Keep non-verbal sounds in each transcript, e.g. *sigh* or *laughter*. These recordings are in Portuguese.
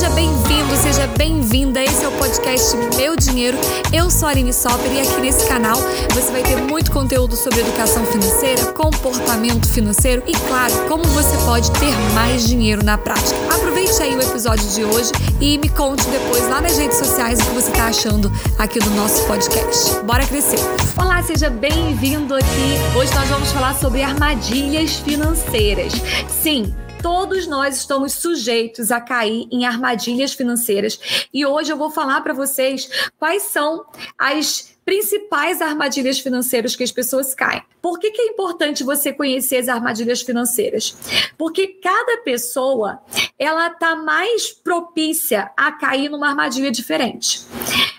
Seja bem-vindo, seja bem-vinda. Esse é o podcast Meu Dinheiro. Eu sou a Aline Sopper e aqui nesse canal você vai ter muito conteúdo sobre educação financeira, comportamento financeiro e, claro, como você pode ter mais dinheiro na prática. Aproveite aí o episódio de hoje e me conte depois lá nas redes sociais o que você está achando aqui do nosso podcast. Bora crescer! Olá, seja bem-vindo aqui. Hoje nós vamos falar sobre armadilhas financeiras. Sim, todos nós estamos sujeitos a cair em armadilhas financeiras. E hoje eu vou falar para vocês quais são as principais armadilhas financeiras que as pessoas caem. Por que, que é importante você conhecer as armadilhas financeiras? Porque cada pessoa ela está mais propícia a cair numa armadilha diferente.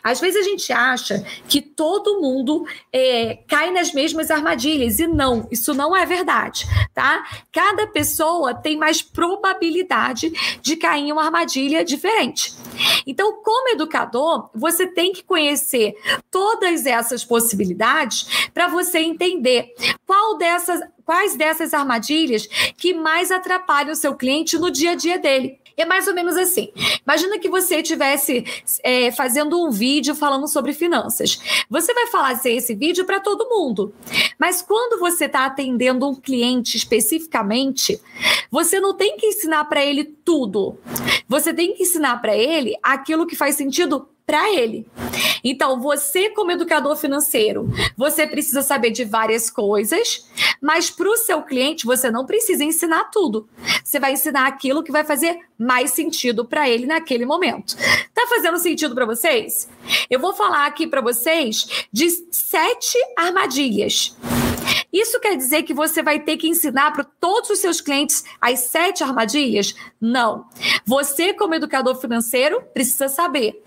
Às vezes a gente acha que todo mundo é, cai nas mesmas armadilhas e não, isso não é verdade, tá? Cada pessoa tem mais probabilidade de cair em uma armadilha diferente. Então, como educador, você tem que conhecer todas essas possibilidades para você entender qual dessas, quais dessas armadilhas que mais atrapalham o seu cliente no dia a dia dele. É mais ou menos assim. Imagina que você estivesse é, fazendo um vídeo falando sobre finanças. Você vai fazer esse vídeo para todo mundo. Mas quando você está atendendo um cliente especificamente, você não tem que ensinar para ele tudo. Você tem que ensinar para ele aquilo que faz sentido para ele. Então, você, como educador financeiro, você precisa saber de várias coisas, mas para o seu cliente, você não precisa ensinar tudo. Você vai ensinar aquilo que vai fazer mais sentido para ele naquele momento. Tá fazendo sentido para vocês? Eu vou falar aqui para vocês de sete armadilhas. Isso quer dizer que você vai ter que ensinar para todos os seus clientes as sete armadilhas? Não. Você, como educador financeiro, precisa saber.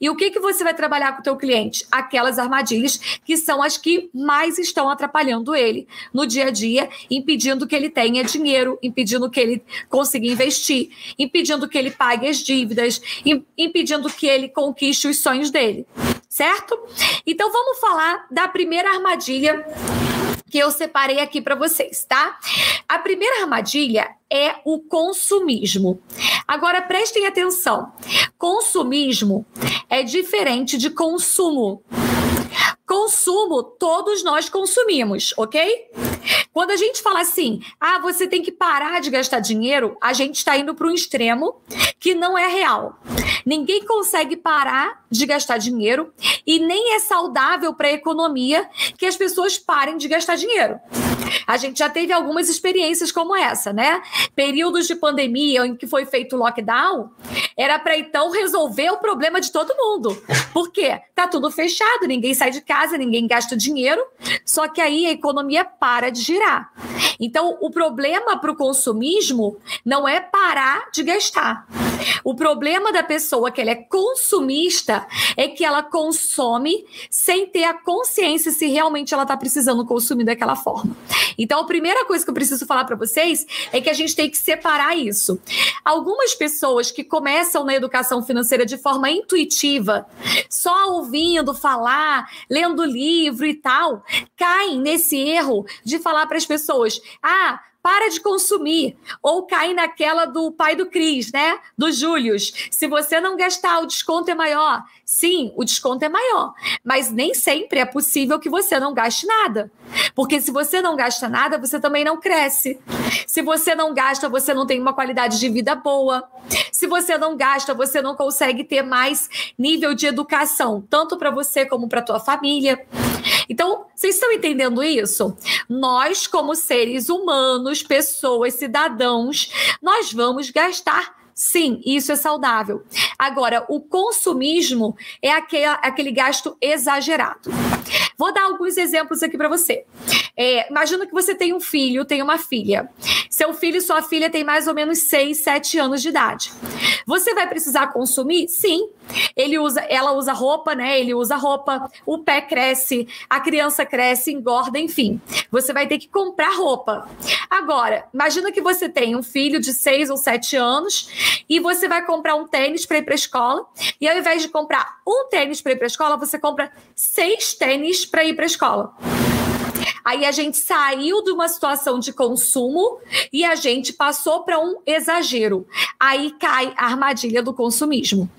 E o que, que você vai trabalhar com o teu cliente? Aquelas armadilhas que são as que mais estão atrapalhando ele no dia a dia, impedindo que ele tenha dinheiro, impedindo que ele consiga investir, impedindo que ele pague as dívidas, impedindo que ele conquiste os sonhos dele. Certo? Então vamos falar da primeira armadilha que eu separei aqui para vocês, tá? A primeira armadilha é o consumismo. Agora prestem atenção. Consumismo é diferente de consumo. Consumo, todos nós consumimos, ok? Quando a gente fala assim, ah, você tem que parar de gastar dinheiro, a gente está indo para um extremo que não é real. Ninguém consegue parar de gastar dinheiro e nem é saudável para a economia que as pessoas parem de gastar dinheiro. A gente já teve algumas experiências como essa, né? Períodos de pandemia em que foi feito lockdown, era para então resolver o problema de todo mundo. Por quê? Tá tudo fechado, ninguém sai de casa, ninguém gasta dinheiro, só que aí a economia para de girar. Então, o problema para o consumismo não é parar de gastar. O problema da pessoa que ela é consumista é que ela consome sem ter a consciência se realmente ela está precisando consumir daquela forma. Então, a primeira coisa que eu preciso falar para vocês é que a gente tem que separar isso. Algumas pessoas que começam na educação financeira de forma intuitiva, só ouvindo falar, lendo livro e tal, caem nesse erro de falar para as pessoas: ah, para de consumir. Ou cai naquela do pai do Cris, né? Do Július. Se você não gastar, o desconto é maior. Sim, o desconto é maior. Mas nem sempre é possível que você não gaste nada. Porque se você não gasta nada, você também não cresce. Se você não gasta, você não tem uma qualidade de vida boa. Se você não gasta, você não consegue ter mais nível de educação, tanto para você como para tua família. Então, vocês estão entendendo isso? Nós, como seres humanos, pessoas, cidadãos, nós vamos gastar Sim, isso é saudável. Agora, o consumismo é aquele, aquele gasto exagerado. Vou dar alguns exemplos aqui para você. É, imagina que você tem um filho, tem uma filha. Seu filho e sua filha têm mais ou menos 6, 7 anos de idade. Você vai precisar consumir? Sim. Ele usa, ela usa roupa, né? Ele usa roupa, o pé cresce, a criança cresce, engorda, enfim. Você vai ter que comprar roupa. Agora, imagina que você tem um filho de 6 ou 7 anos e você vai comprar um tênis para ir para escola. E ao invés de comprar um tênis para ir para escola, você compra seis tênis para ir para escola. Aí a gente saiu de uma situação de consumo e a gente passou para um exagero. Aí cai a armadilha do consumismo.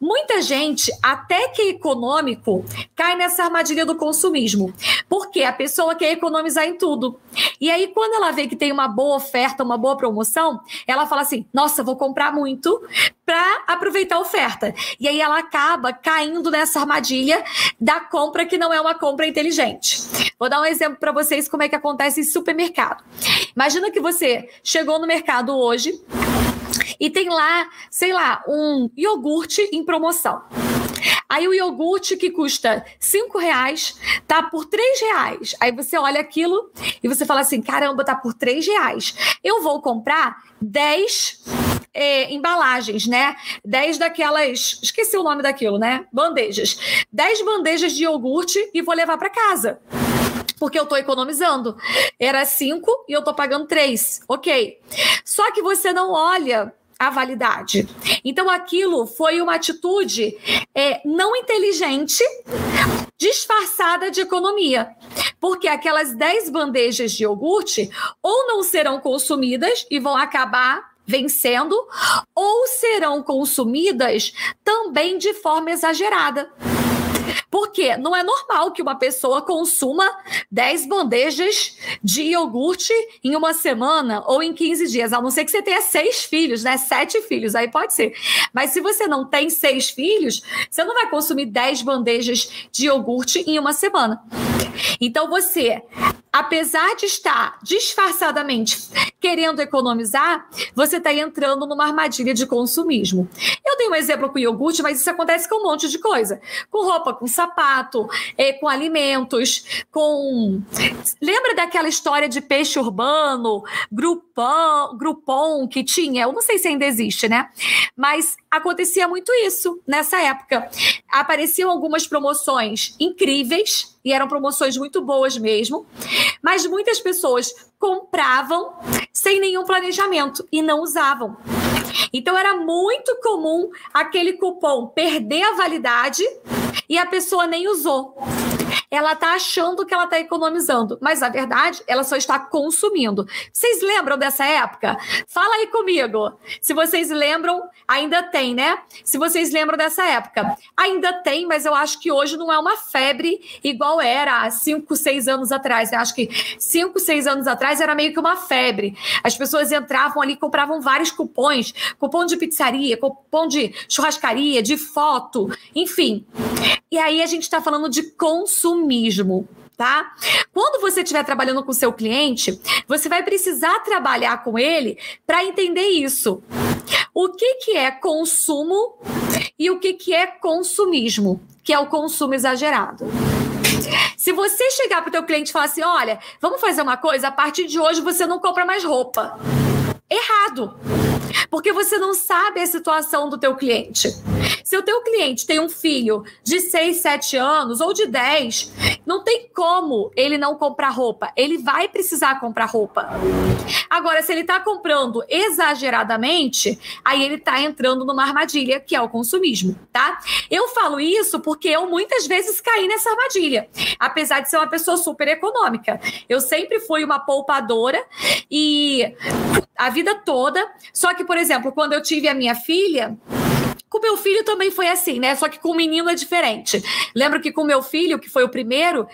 Muita gente, até que é econômico, cai nessa armadilha do consumismo. Porque a pessoa quer economizar em tudo. E aí, quando ela vê que tem uma boa oferta, uma boa promoção, ela fala assim: nossa, vou comprar muito para aproveitar a oferta. E aí ela acaba caindo nessa armadilha da compra que não é uma compra inteligente. Vou dar um exemplo para vocês como é que acontece em supermercado. Imagina que você chegou no mercado hoje e tem lá, sei lá, um iogurte em promoção. Aí o iogurte que custa cinco reais tá por três reais. Aí você olha aquilo e você fala assim, caramba, tá por três reais. Eu vou comprar dez é, embalagens, né? Dez daquelas, esqueci o nome daquilo, né? Bandejas. Dez bandejas de iogurte e vou levar para casa porque eu estou economizando. Era cinco e eu estou pagando três. Ok. Só que você não olha a validade. Então, aquilo foi uma atitude é, não inteligente, disfarçada de economia. Porque aquelas 10 bandejas de iogurte ou não serão consumidas e vão acabar vencendo, ou serão consumidas também de forma exagerada. Porque não é normal que uma pessoa consuma 10 bandejas de iogurte em uma semana ou em 15 dias, a não ser que você tenha seis filhos, né? Sete filhos, aí pode ser. Mas se você não tem seis filhos, você não vai consumir 10 bandejas de iogurte em uma semana. Então você apesar de estar disfarçadamente querendo economizar, você está entrando numa armadilha de consumismo. Eu tenho um exemplo com iogurte, mas isso acontece com um monte de coisa. Com roupa, com sapato, é, com alimentos, com. Lembra daquela história de peixe urbano, grupão, grupom que tinha? Eu não sei se ainda existe, né? Mas acontecia muito isso nessa época. Apareciam algumas promoções incríveis e eram promoções muito boas mesmo, mas muitas pessoas compravam sem nenhum planejamento e não usavam. Então era muito comum aquele cupom perder a validade e a pessoa nem usou ela está achando que ela está economizando, mas na verdade ela só está consumindo. Vocês lembram dessa época? Fala aí comigo. Se vocês lembram, ainda tem, né? Se vocês lembram dessa época, ainda tem, mas eu acho que hoje não é uma febre igual era há 5, 6 anos atrás. Eu acho que 5, 6 anos atrás era meio que uma febre. As pessoas entravam ali, compravam vários cupons, cupom de pizzaria, cupom de churrascaria, de foto, enfim. E aí a gente está falando de consumismo. Tá? Quando você estiver trabalhando com seu cliente, você vai precisar trabalhar com ele para entender isso. O que, que é consumo e o que, que é consumismo, que é o consumo exagerado. Se você chegar para o teu cliente e falar assim, olha, vamos fazer uma coisa, a partir de hoje você não compra mais roupa. Errado. Porque você não sabe a situação do teu cliente. Se o teu cliente tem um filho de 6, 7 anos ou de 10, não tem como ele não comprar roupa. Ele vai precisar comprar roupa. Agora, se ele está comprando exageradamente, aí ele está entrando numa armadilha, que é o consumismo, tá? Eu falo isso porque eu muitas vezes caí nessa armadilha, apesar de ser uma pessoa super econômica. Eu sempre fui uma poupadora e a vida toda. Só que, por exemplo, quando eu tive a minha filha, com meu filho também foi assim, né? Só que com o menino é diferente. Lembro que com meu filho, que foi o primeiro,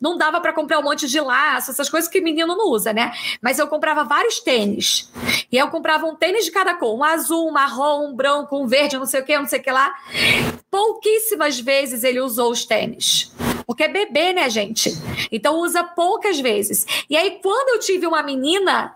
não dava para comprar um monte de laço, essas coisas que menino não usa, né? Mas eu comprava vários tênis. E eu comprava um tênis de cada cor, um azul, um marrom, um branco, um verde, não sei o que, não sei o que lá. Pouquíssimas vezes ele usou os tênis. Porque é bebê, né, gente? Então usa poucas vezes. E aí, quando eu tive uma menina,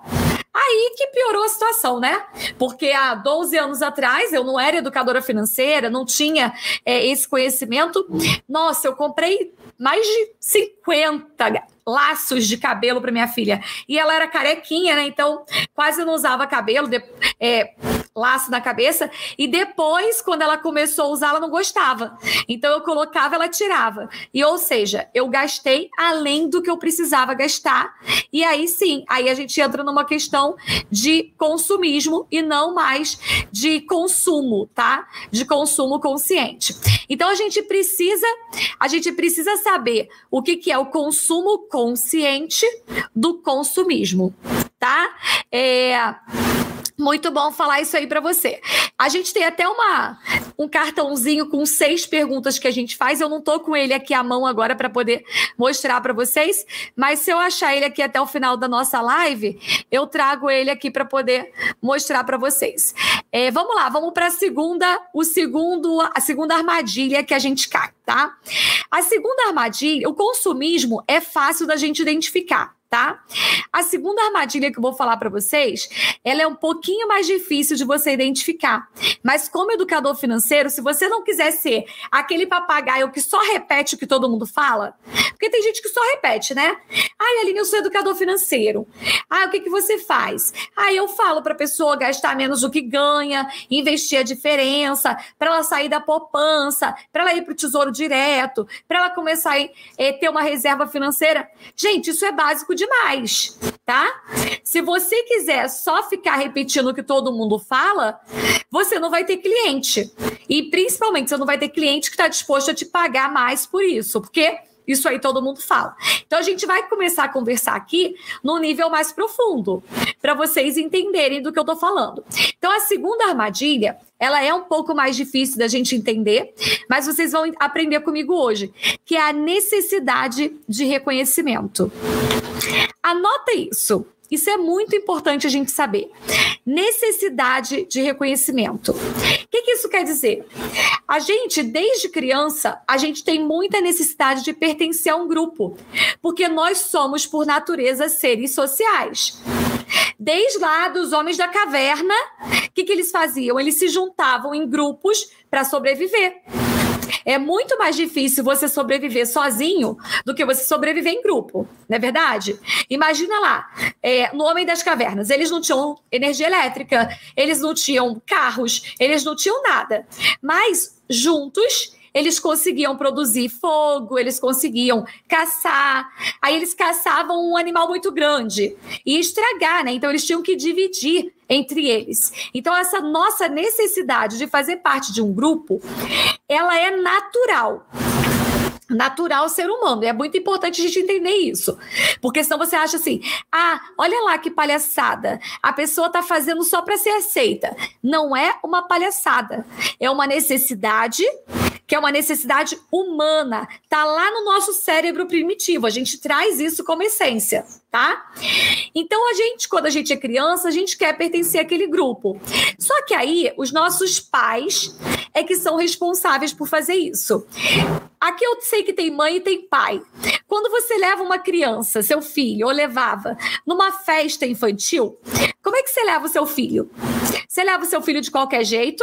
Aí que piorou a situação, né? Porque há 12 anos atrás eu não era educadora financeira, não tinha é, esse conhecimento. Nossa, eu comprei mais de 50 laços de cabelo para minha filha. E ela era carequinha, né? Então quase não usava cabelo. É, laço na cabeça e depois, quando ela começou a usar, ela não gostava. Então eu colocava, ela tirava. E ou seja, eu gastei além do que eu precisava gastar. E aí sim, aí a gente entra numa questão de consumismo e não mais de consumo, tá? De consumo consciente. Então a gente precisa, a gente precisa saber o que, que é o consumo consciente do consumismo, tá? É muito bom falar isso aí para você. A gente tem até uma um cartãozinho com seis perguntas que a gente faz. Eu não tô com ele aqui à mão agora para poder mostrar para vocês, mas se eu achar ele aqui até o final da nossa live, eu trago ele aqui para poder mostrar para vocês. É, vamos lá, vamos para a segunda, o segundo, a segunda armadilha que a gente cai, tá? A segunda armadilha, o consumismo é fácil da gente identificar tá? A segunda armadilha que eu vou falar para vocês, ela é um pouquinho mais difícil de você identificar. Mas como educador financeiro, se você não quiser ser aquele papagaio que só repete o que todo mundo fala, porque tem gente que só repete, né? Ai, Aline, eu sou educador financeiro. Ah, o que, que você faz? Ah, eu falo para pessoa gastar menos do que ganha, investir a diferença, para ela sair da poupança, para ela ir para o tesouro direto, para ela começar a é, ter uma reserva financeira. Gente, isso é básico demais, tá? Se você quiser só ficar repetindo o que todo mundo fala, você não vai ter cliente. E principalmente você não vai ter cliente que está disposto a te pagar mais por isso, porque isso aí todo mundo fala. Então a gente vai começar a conversar aqui no nível mais profundo, para vocês entenderem do que eu estou falando. Então a segunda armadilha, ela é um pouco mais difícil da gente entender, mas vocês vão aprender comigo hoje, que é a necessidade de reconhecimento. Anota isso. Isso é muito importante a gente saber. Necessidade de reconhecimento. O que, que, isso quer dizer? A gente, desde criança, a gente tem muita necessidade de pertencer a um grupo, porque nós somos, por natureza, seres sociais. Desde lá dos homens da caverna, o que, que eles faziam? Eles se juntavam em grupos para sobreviver. É muito mais difícil você sobreviver sozinho do que você sobreviver em grupo, não é verdade? Imagina lá, é, no Homem das Cavernas, eles não tinham energia elétrica, eles não tinham carros, eles não tinham nada. Mas juntos eles conseguiam produzir fogo, eles conseguiam caçar. Aí eles caçavam um animal muito grande e estragar, né? Então eles tinham que dividir entre eles. Então essa nossa necessidade de fazer parte de um grupo, ela é natural natural ser humano. É muito importante a gente entender isso. Porque senão você acha assim: ah, olha lá que palhaçada. A pessoa está fazendo só para ser aceita. Não é uma palhaçada. É uma necessidade que é uma necessidade humana, tá lá no nosso cérebro primitivo. A gente traz isso como essência, tá? Então a gente, quando a gente é criança, a gente quer pertencer àquele grupo. Só que aí os nossos pais é que são responsáveis por fazer isso. Aqui eu sei que tem mãe e tem pai. Quando você leva uma criança, seu filho, ou levava numa festa infantil, como é que você leva o seu filho? Você leva o seu filho de qualquer jeito?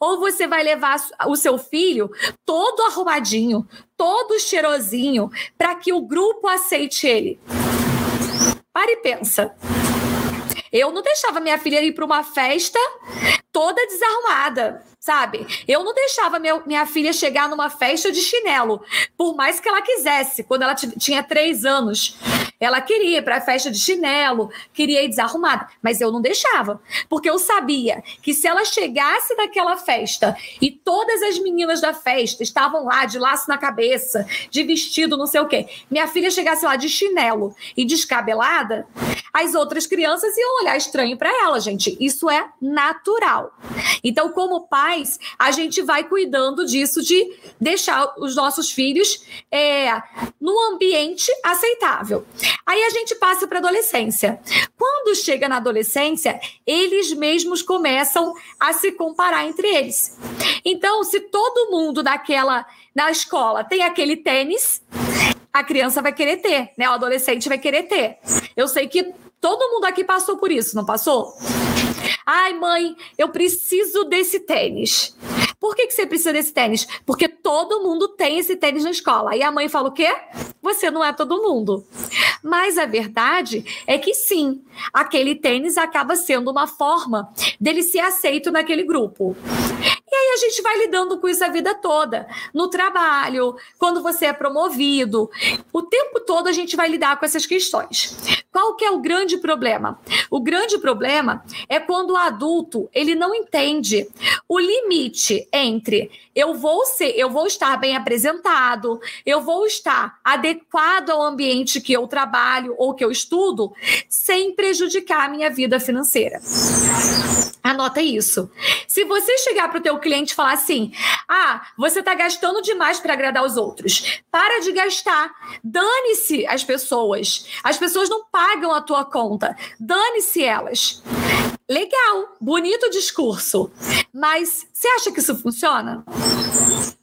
Ou você vai levar o seu filho todo arrumadinho, todo cheirosinho, para que o grupo aceite ele? Pare e pensa. Eu não deixava minha filha ir para uma festa toda desarrumada, sabe? Eu não deixava meu, minha filha chegar numa festa de chinelo, por mais que ela quisesse, quando ela tinha três anos. Ela queria ir para a festa de chinelo, queria ir desarrumada, mas eu não deixava, porque eu sabia que se ela chegasse naquela festa e todas as meninas da festa estavam lá de laço na cabeça, de vestido, não sei o quê, minha filha chegasse lá de chinelo e descabelada, as outras crianças iam olhar estranho para ela, gente. Isso é natural. Então, como pais, a gente vai cuidando disso de deixar os nossos filhos é, no ambiente aceitável. Aí a gente passa para a adolescência. Quando chega na adolescência, eles mesmos começam a se comparar entre eles. Então, se todo mundo daquela na escola tem aquele tênis, a criança vai querer ter, né? O adolescente vai querer ter. Eu sei que todo mundo aqui passou por isso, não passou? Ai, mãe, eu preciso desse tênis. Por que, que você precisa desse tênis? Porque todo mundo tem esse tênis na escola. E a mãe fala o quê? Você não é todo mundo. Mas a verdade é que sim, aquele tênis acaba sendo uma forma dele ser aceito naquele grupo. E aí a gente vai lidando com isso a vida toda. No trabalho, quando você é promovido, o tempo todo a gente vai lidar com essas questões. Qual que é o grande problema? O grande problema é quando o adulto, ele não entende o limite entre eu vou ser, eu vou estar bem apresentado, eu vou estar adequado ao ambiente que eu trabalho ou que eu estudo, sem prejudicar a minha vida financeira. Anota isso. Se você chegar para o teu cliente e falar assim: "Ah, você está gastando demais para agradar os outros. Para de gastar. Dane-se as pessoas. As pessoas não pagam a tua conta. Dane-se elas." Legal, bonito discurso. Mas você acha que isso funciona?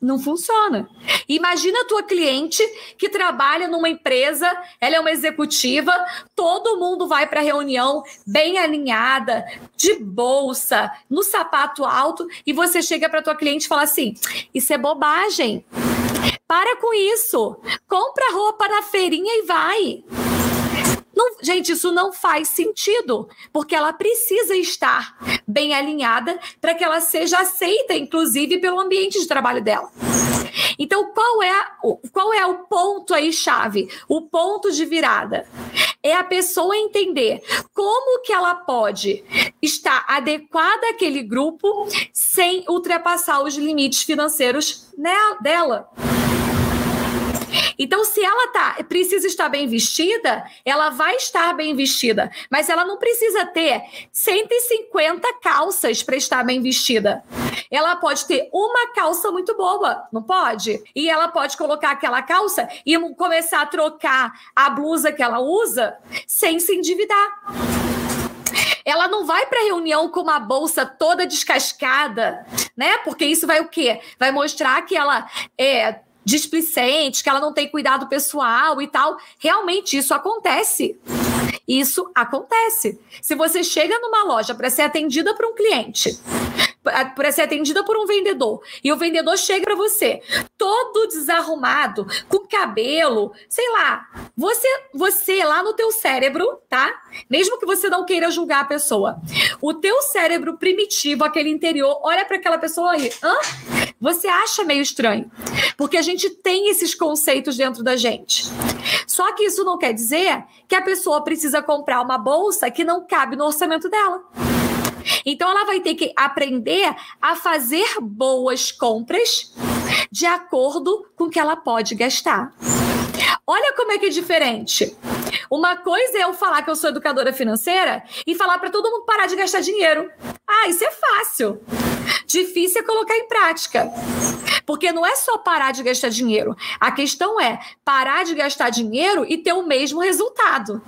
Não funciona. Imagina a tua cliente que trabalha numa empresa, ela é uma executiva, todo mundo vai para a reunião bem alinhada, de bolsa, no sapato alto, e você chega para tua cliente e fala assim: "Isso é bobagem. Para com isso. Compra roupa na feirinha e vai." Não, gente, isso não faz sentido, porque ela precisa estar bem alinhada para que ela seja aceita, inclusive, pelo ambiente de trabalho dela. Então, qual é, qual é o ponto aí chave? O ponto de virada é a pessoa entender como que ela pode estar adequada àquele grupo sem ultrapassar os limites financeiros dela. Então, se ela tá, precisa estar bem vestida, ela vai estar bem vestida, mas ela não precisa ter 150 calças para estar bem vestida. Ela pode ter uma calça muito boa, não pode? E ela pode colocar aquela calça e começar a trocar a blusa que ela usa sem se endividar. Ela não vai para reunião com uma bolsa toda descascada, né? Porque isso vai o quê? Vai mostrar que ela é displicente, que ela não tem cuidado pessoal e tal. Realmente isso acontece. Isso acontece. Se você chega numa loja para ser atendida por um cliente, para ser atendida por um vendedor, e o vendedor chega para você todo desarrumado, com cabelo, sei lá, você você lá no teu cérebro, tá? Mesmo que você não queira julgar a pessoa, o teu cérebro primitivo, aquele interior, olha para aquela pessoa aí, hã? Você acha meio estranho, porque a gente tem esses conceitos dentro da gente. Só que isso não quer dizer que a pessoa precisa comprar uma bolsa que não cabe no orçamento dela. Então ela vai ter que aprender a fazer boas compras de acordo com o que ela pode gastar. Olha como é que é diferente. Uma coisa é eu falar que eu sou educadora financeira e falar para todo mundo parar de gastar dinheiro. Ah, isso é fácil. Difícil é colocar em prática. Porque não é só parar de gastar dinheiro. A questão é parar de gastar dinheiro e ter o mesmo resultado.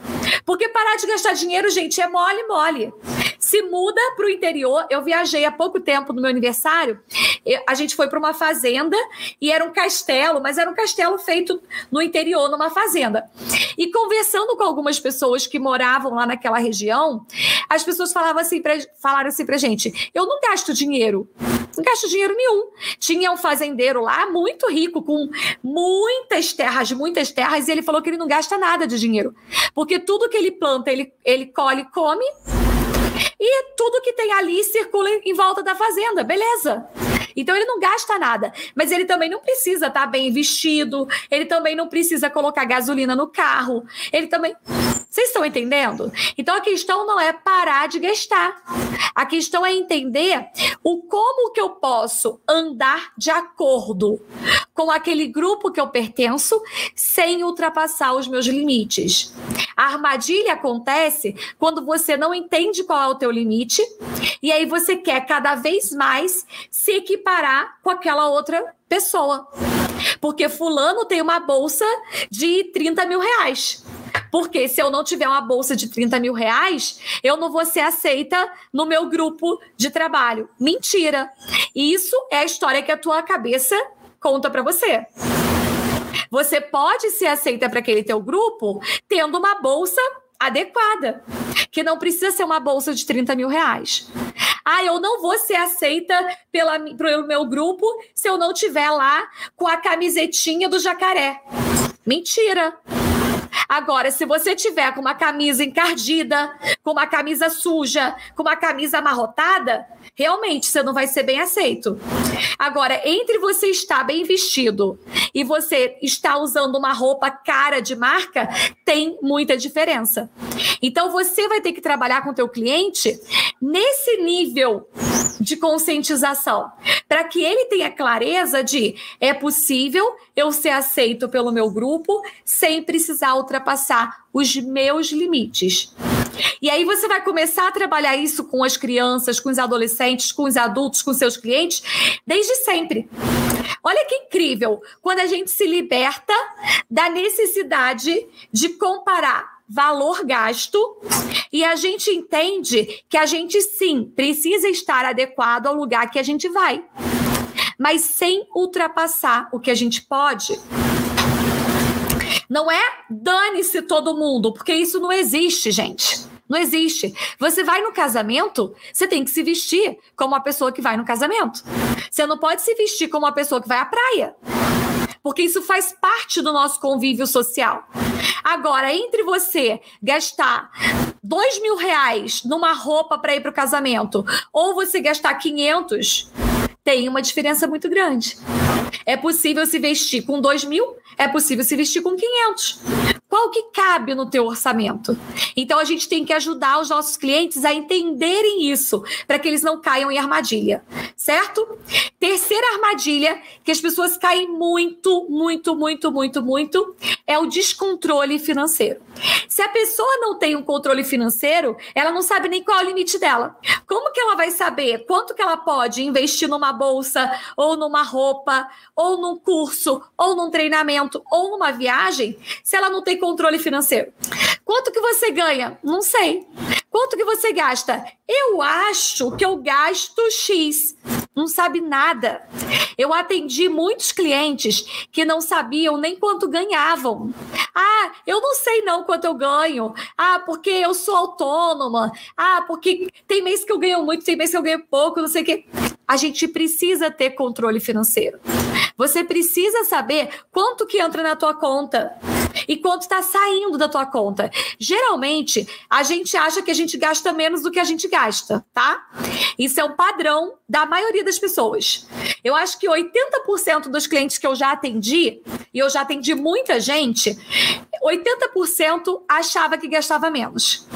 Porque parar de gastar dinheiro, gente, é mole, mole. Se muda para o interior. Eu viajei há pouco tempo no meu aniversário. A gente foi para uma fazenda e era um castelo, mas era um castelo feito no interior, numa fazenda. E conversando com algumas pessoas que moravam lá naquela região, as pessoas falavam assim pra, falaram assim pra gente: eu não gasto dinheiro. Não gasto dinheiro nenhum. Tinha um fazendeiro lá muito rico, com muitas terras, muitas terras, e ele falou que ele não gasta nada de dinheiro. Porque tudo que ele planta, ele, ele colhe come. E tudo que tem ali circula em volta da fazenda, beleza. Então ele não gasta nada, mas ele também não precisa estar tá bem vestido, ele também não precisa colocar gasolina no carro, ele também. Vocês estão entendendo? Então a questão não é parar de gastar. A questão é entender o como que eu posso andar de acordo com aquele grupo que eu pertenço sem ultrapassar os meus limites. A armadilha acontece quando você não entende qual é o teu limite e aí você quer cada vez mais se equiparar com aquela outra pessoa. Porque fulano tem uma bolsa de 30 mil reais. Porque se eu não tiver uma bolsa de 30 mil reais, eu não vou ser aceita no meu grupo de trabalho. Mentira. Isso é a história que a tua cabeça conta para você. Você pode ser aceita para aquele teu grupo tendo uma bolsa adequada, que não precisa ser uma bolsa de 30 mil reais. Ah, eu não vou ser aceita pela, pelo meu grupo se eu não tiver lá com a camisetinha do jacaré. Mentira. Agora, se você tiver com uma camisa encardida, com uma camisa suja, com uma camisa amarrotada, realmente você não vai ser bem aceito. Agora, entre você estar bem vestido e você estar usando uma roupa cara de marca, tem muita diferença. Então, você vai ter que trabalhar com o teu cliente nesse nível de conscientização, para que ele tenha clareza de é possível eu ser aceito pelo meu grupo sem precisar ultrapassar os meus limites. E aí você vai começar a trabalhar isso com as crianças, com os adolescentes, com os adultos, com seus clientes, desde sempre. Olha que incrível quando a gente se liberta da necessidade de comparar valor gasto e a gente entende que a gente sim precisa estar adequado ao lugar que a gente vai, mas sem ultrapassar o que a gente pode. Não é dane-se todo mundo, porque isso não existe, gente. Não existe. Você vai no casamento, você tem que se vestir como a pessoa que vai no casamento. Você não pode se vestir como a pessoa que vai à praia porque isso faz parte do nosso convívio social. Agora, entre você gastar dois mil reais numa roupa para ir para o casamento ou você gastar 500, tem uma diferença muito grande. É possível se vestir com dois mil, é possível se vestir com 500. Qual que cabe no teu orçamento? Então a gente tem que ajudar os nossos clientes a entenderem isso, para que eles não caiam em armadilha, certo? Terceira armadilha que as pessoas caem muito, muito, muito, muito, muito é o descontrole financeiro. Se a pessoa não tem um controle financeiro, ela não sabe nem qual é o limite dela. Como que ela vai saber quanto que ela pode investir numa bolsa ou numa roupa ou num curso ou num treinamento ou numa viagem se ela não tem controle financeiro. Quanto que você ganha? Não sei. Quanto que você gasta? Eu acho que eu gasto X. Não sabe nada. Eu atendi muitos clientes que não sabiam nem quanto ganhavam. Ah, eu não sei não quanto eu ganho. Ah, porque eu sou autônoma. Ah, porque tem mês que eu ganho muito, tem mês que eu ganho pouco, não sei o quê. A gente precisa ter controle financeiro. Você precisa saber quanto que entra na tua conta e quanto está saindo da tua conta. Geralmente, a gente acha que a gente gasta menos do que a gente gasta, tá? Isso é um padrão da maioria das pessoas. Eu acho que 80% dos clientes que eu já atendi, e eu já atendi muita gente, 80% achava que gastava menos.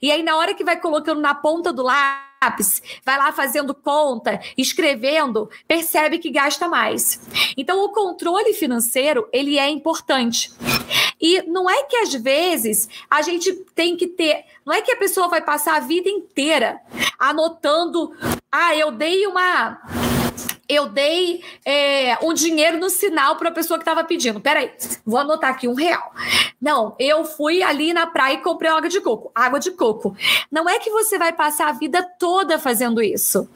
E aí, na hora que vai colocando na ponta do lápis, vai lá fazendo conta, escrevendo, percebe que gasta mais. Então, o controle financeiro, ele é importante. E não é que às vezes a gente tem que ter, não é que a pessoa vai passar a vida inteira anotando, ah, eu dei uma eu dei é, um dinheiro no sinal para a pessoa que estava pedindo. Peraí, vou anotar aqui um real. Não, eu fui ali na praia e comprei água de coco. Água de coco. Não é que você vai passar a vida toda fazendo isso.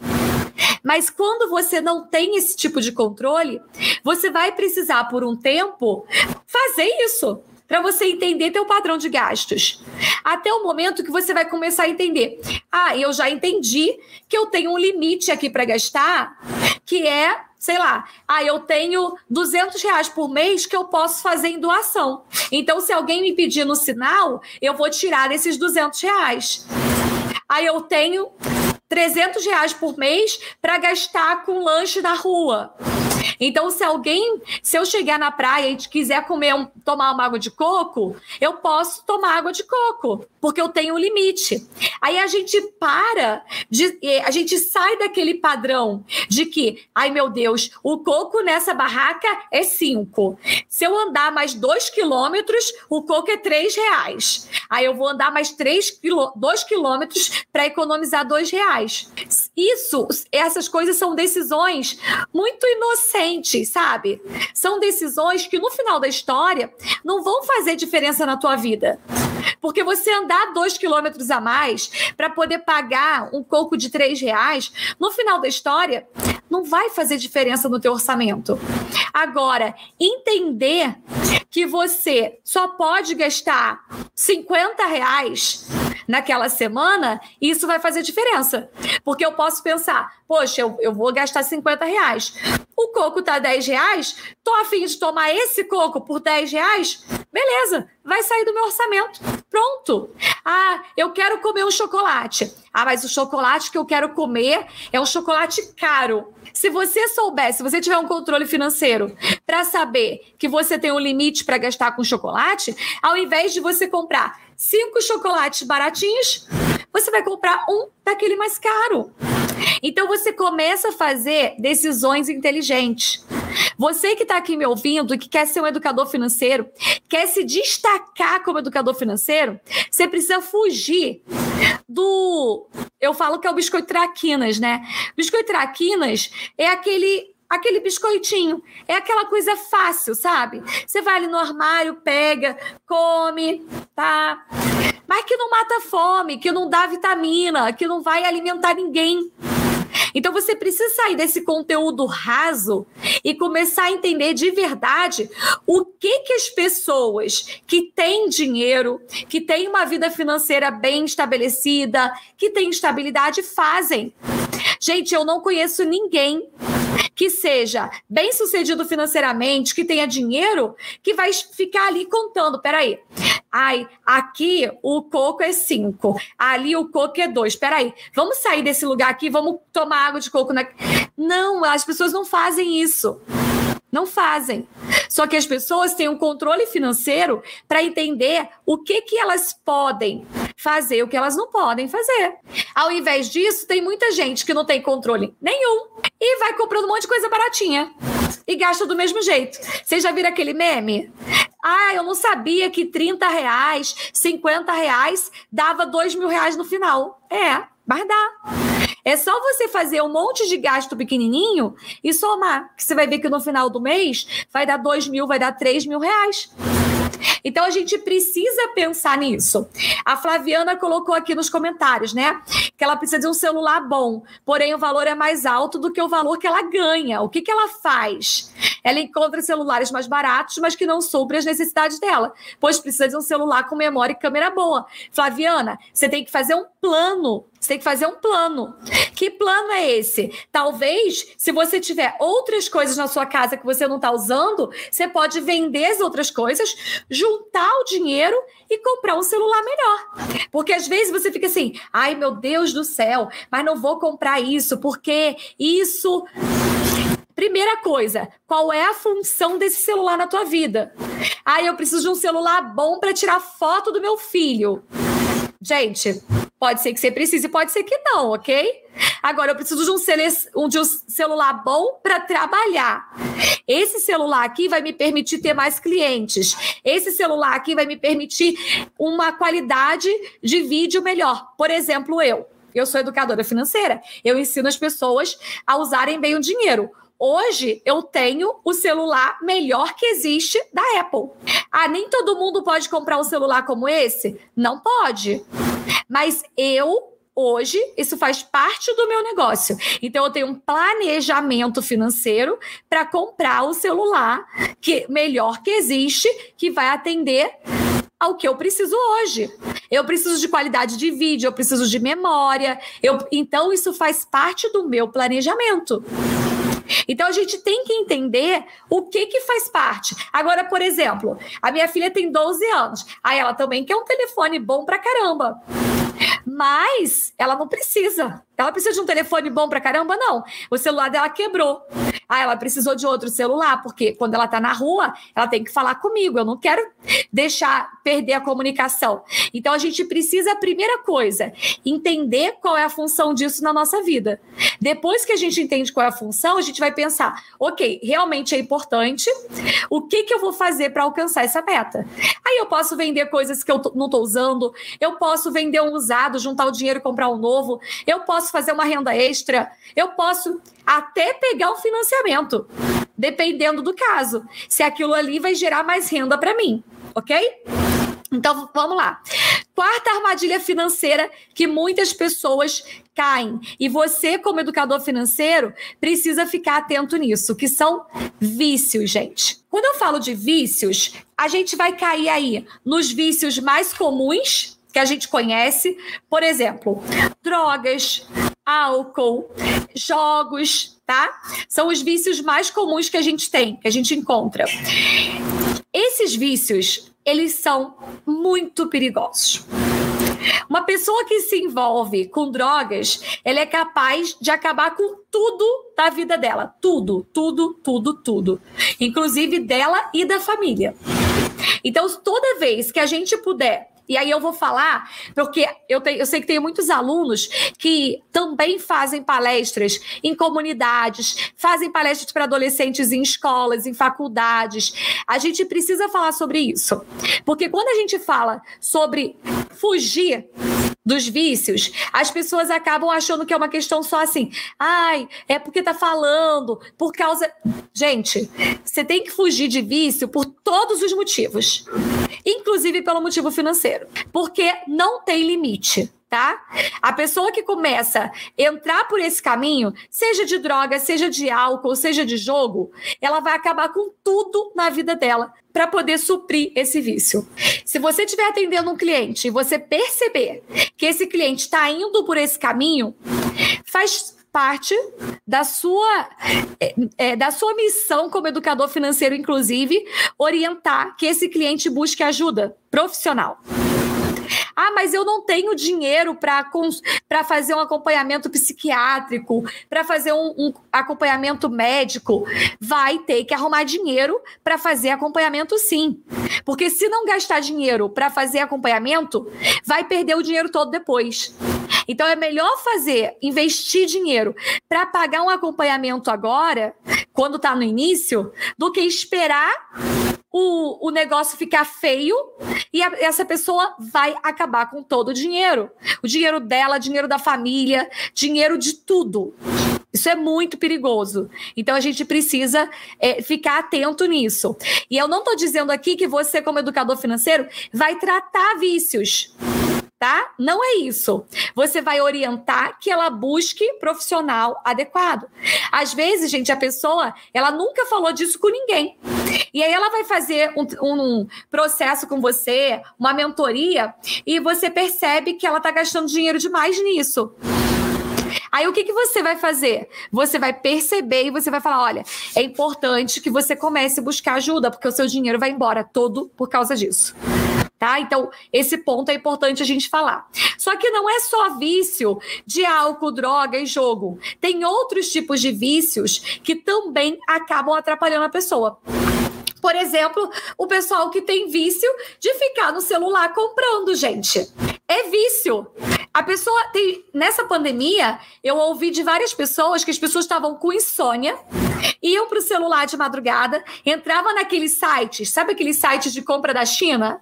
Mas quando você não tem esse tipo de controle, você vai precisar por um tempo fazer isso para você entender teu padrão de gastos. Até o momento que você vai começar a entender. Ah, eu já entendi que eu tenho um limite aqui para gastar, que é sei lá, ah, eu tenho 200 reais por mês que eu posso fazer em doação. Então, se alguém me pedir no sinal, eu vou tirar esses 200 reais. Aí eu tenho 300 reais por mês para gastar com lanche na rua. Então, se alguém, se eu chegar na praia e quiser comer um, tomar uma água de coco, eu posso tomar água de coco, porque eu tenho um limite. Aí a gente para, de, a gente sai daquele padrão de que, ai meu Deus, o coco nessa barraca é cinco. Se eu andar mais dois quilômetros, o coco é três reais. Aí eu vou andar mais três dois quilômetros para economizar dois reais. Isso, essas coisas são decisões muito inocentes sabe? São decisões que no final da história não vão fazer diferença na tua vida. Porque você andar dois quilômetros a mais para poder pagar um coco de três reais, no final da história, não vai fazer diferença no teu orçamento. Agora, entender que você só pode gastar 50 reais naquela semana, isso vai fazer diferença. Porque eu posso pensar, poxa, eu, eu vou gastar 50 reais. O coco tá 10 reais, tô afim de tomar esse coco por 10 reais, beleza, vai sair do meu orçamento. Pronto. Ah, eu quero comer um chocolate. Ah, mas o chocolate que eu quero comer é um chocolate caro. Se você soubesse, se você tiver um controle financeiro para saber que você tem um limite para gastar com chocolate, ao invés de você comprar cinco chocolates baratinhos, você vai comprar um daquele mais caro. Então você começa a fazer decisões inteligentes. Você que está aqui me ouvindo e que quer ser um educador financeiro, quer se destacar como educador financeiro, você precisa fugir do. Eu falo que é o biscoito traquinas, né? Biscoito traquinas é aquele aquele biscoitinho. É aquela coisa fácil, sabe? Você vai ali no armário, pega, come, tá? Mas que não mata fome, que não dá vitamina, que não vai alimentar ninguém. Então você precisa sair desse conteúdo raso e começar a entender de verdade o que que as pessoas que têm dinheiro, que têm uma vida financeira bem estabelecida, que têm estabilidade fazem. Gente, eu não conheço ninguém que seja bem sucedido financeiramente, que tenha dinheiro, que vai ficar ali contando. Peraí. Ai, aqui o coco é cinco, ali o coco é dois. Peraí, vamos sair desse lugar aqui, vamos tomar água de coco. Na... Não, as pessoas não fazem isso. Não fazem. Só que as pessoas têm um controle financeiro para entender o que, que elas podem fazer, o que elas não podem fazer. Ao invés disso, tem muita gente que não tem controle nenhum e vai comprando um monte de coisa baratinha e gasta do mesmo jeito. Vocês já viram aquele meme? Ah, eu não sabia que 30 reais, 50 reais dava 2 mil reais no final. É, mas dá. É só você fazer um monte de gasto pequenininho e somar, que você vai ver que no final do mês vai dar 2 mil, vai dar 3 mil reais. Então a gente precisa pensar nisso. A Flaviana colocou aqui nos comentários, né? Que ela precisa de um celular bom, porém o valor é mais alto do que o valor que ela ganha. O que, que ela faz? Ela encontra celulares mais baratos, mas que não suprem as necessidades dela, pois precisa de um celular com memória e câmera boa. Flaviana, você tem que fazer um plano você tem que fazer um plano. Que plano é esse? Talvez, se você tiver outras coisas na sua casa que você não está usando, você pode vender as outras coisas, juntar o dinheiro e comprar um celular melhor. Porque às vezes você fica assim, ai meu Deus do céu, mas não vou comprar isso, porque isso. Primeira coisa, qual é a função desse celular na tua vida? Ah, eu preciso de um celular bom para tirar foto do meu filho. Gente, Pode ser que você precise, pode ser que não, ok? Agora, eu preciso de um, de um celular bom para trabalhar. Esse celular aqui vai me permitir ter mais clientes. Esse celular aqui vai me permitir uma qualidade de vídeo melhor. Por exemplo, eu. Eu sou educadora financeira. Eu ensino as pessoas a usarem bem o dinheiro. Hoje eu tenho o celular melhor que existe da Apple. Ah, nem todo mundo pode comprar um celular como esse? Não pode. Mas eu hoje isso faz parte do meu negócio. Então eu tenho um planejamento financeiro para comprar o celular que melhor que existe, que vai atender ao que eu preciso hoje. Eu preciso de qualidade de vídeo, eu preciso de memória. Eu, então isso faz parte do meu planejamento. Então a gente tem que entender o que que faz parte. Agora, por exemplo, a minha filha tem 12 anos. Aí ela também quer um telefone bom pra caramba. Mas ela não precisa. Ela precisa de um telefone bom pra caramba? Não. O celular dela quebrou. Ah, ela precisou de outro celular, porque quando ela tá na rua, ela tem que falar comigo. Eu não quero deixar perder a comunicação. Então a gente precisa, primeira coisa, entender qual é a função disso na nossa vida. Depois que a gente entende qual é a função, a gente vai pensar: ok, realmente é importante. O que, que eu vou fazer para alcançar essa meta? Aí eu posso vender coisas que eu não estou usando, eu posso vender um juntar o dinheiro e comprar um novo, eu posso fazer uma renda extra, eu posso até pegar um financiamento, dependendo do caso, se aquilo ali vai gerar mais renda para mim, ok? Então vamos lá. Quarta armadilha financeira que muitas pessoas caem. E você, como educador financeiro, precisa ficar atento nisso, que são vícios, gente. Quando eu falo de vícios, a gente vai cair aí nos vícios mais comuns, que a gente conhece, por exemplo, drogas, álcool, jogos, tá? São os vícios mais comuns que a gente tem, que a gente encontra. Esses vícios, eles são muito perigosos. Uma pessoa que se envolve com drogas, ela é capaz de acabar com tudo da vida dela. Tudo, tudo, tudo, tudo. Inclusive dela e da família. Então, toda vez que a gente puder e aí eu vou falar, porque eu, eu sei que tem muitos alunos que também fazem palestras em comunidades, fazem palestras para adolescentes em escolas, em faculdades. A gente precisa falar sobre isso. Porque quando a gente fala sobre fugir dos vícios, as pessoas acabam achando que é uma questão só assim, ai, é porque tá falando, por causa. Gente, você tem que fugir de vício por todos os motivos, inclusive pelo motivo financeiro, porque não tem limite tá? A pessoa que começa a entrar por esse caminho, seja de droga, seja de álcool, seja de jogo, ela vai acabar com tudo na vida dela para poder suprir esse vício. Se você estiver atendendo um cliente e você perceber que esse cliente está indo por esse caminho, faz parte da sua é, é, da sua missão como educador financeiro, inclusive, orientar que esse cliente busque ajuda profissional. Ah, mas eu não tenho dinheiro para fazer um acompanhamento psiquiátrico, para fazer um, um, acompanhamento médico. Vai ter que arrumar dinheiro para fazer acompanhamento, sim. Porque se não gastar dinheiro para fazer acompanhamento, vai perder o dinheiro todo depois. Então é melhor fazer, investir dinheiro para pagar um acompanhamento agora, quando está no início, do que esperar o, o negócio ficar feio e a, essa pessoa vai acabar com todo o dinheiro. O dinheiro dela, dinheiro da família, dinheiro de tudo. Isso é muito perigoso. Então a gente precisa é, ficar atento nisso. E eu não estou dizendo aqui que você, como educador financeiro, vai tratar vícios tá? Não é isso. Você vai orientar que ela busque profissional adequado. Às vezes, gente, a pessoa, ela nunca falou disso com ninguém. E aí ela vai fazer um, um processo com você, uma mentoria, e você percebe que ela está gastando dinheiro demais nisso. Aí o que, que você vai fazer? Você vai perceber e você vai falar: olha, é importante que você comece a buscar ajuda, porque o seu dinheiro vai embora todo por causa disso tá? Então, esse ponto é importante a gente falar. Só que não é só vício de álcool, droga e jogo. Tem outros tipos de vícios que também acabam atrapalhando a pessoa. Por exemplo, o pessoal que tem vício de ficar no celular comprando, gente. É vício. A pessoa tem. Nessa pandemia, eu ouvi de várias pessoas que as pessoas estavam com insônia, iam para o celular de madrugada, entravam naqueles sites, sabe aqueles sites de compra da China?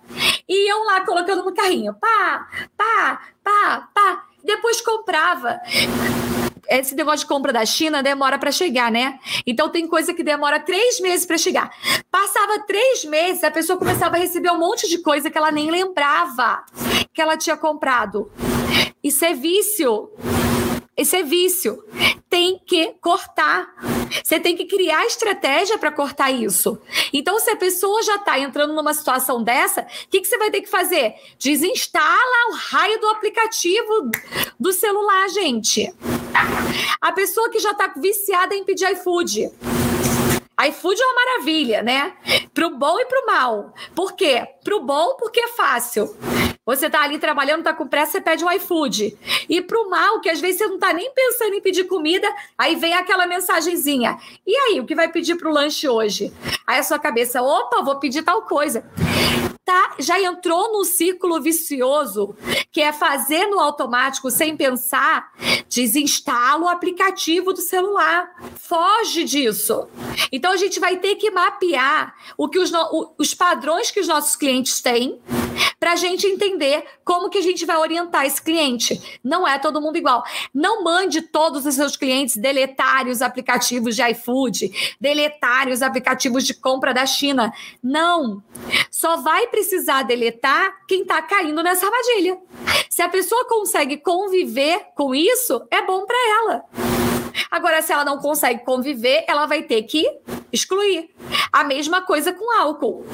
E iam lá colocando no carrinho. Pá, pá, pá, pá. Depois comprava esse negócio de compra da China demora para chegar, né? Então tem coisa que demora três meses para chegar. Passava três meses, a pessoa começava a receber um monte de coisa que ela nem lembrava que ela tinha comprado. Isso é vício. Isso é vício. Tem que cortar. Você tem que criar estratégia para cortar isso. Então, se a pessoa já está entrando numa situação dessa, o que, que você vai ter que fazer? Desinstala o raio do aplicativo do celular, gente. A pessoa que já está viciada em pedir iFood. iFood é uma maravilha, né? Pro bom e pro mal. Por quê? Pro bom, porque é fácil. Você tá ali trabalhando, tá com pressa, você pede um iFood. E pro mal, que às vezes você não tá nem pensando em pedir comida, aí vem aquela mensagenzinha. E aí, o que vai pedir pro lanche hoje? Aí a sua cabeça, opa, vou pedir tal coisa tá, já entrou no ciclo vicioso, que é fazer no automático sem pensar, desinstala o aplicativo do celular. Foge disso. Então a gente vai ter que mapear o que os, os padrões que os nossos clientes têm para a gente entender como que a gente vai orientar esse cliente. Não é todo mundo igual. Não mande todos os seus clientes deletarem os aplicativos de iFood, deletarem os aplicativos de compra da China. Não. Só vai precisar deletar quem está caindo nessa armadilha. Se a pessoa consegue conviver com isso, é bom para ela. Agora, se ela não consegue conviver, ela vai ter que excluir. A mesma coisa com álcool.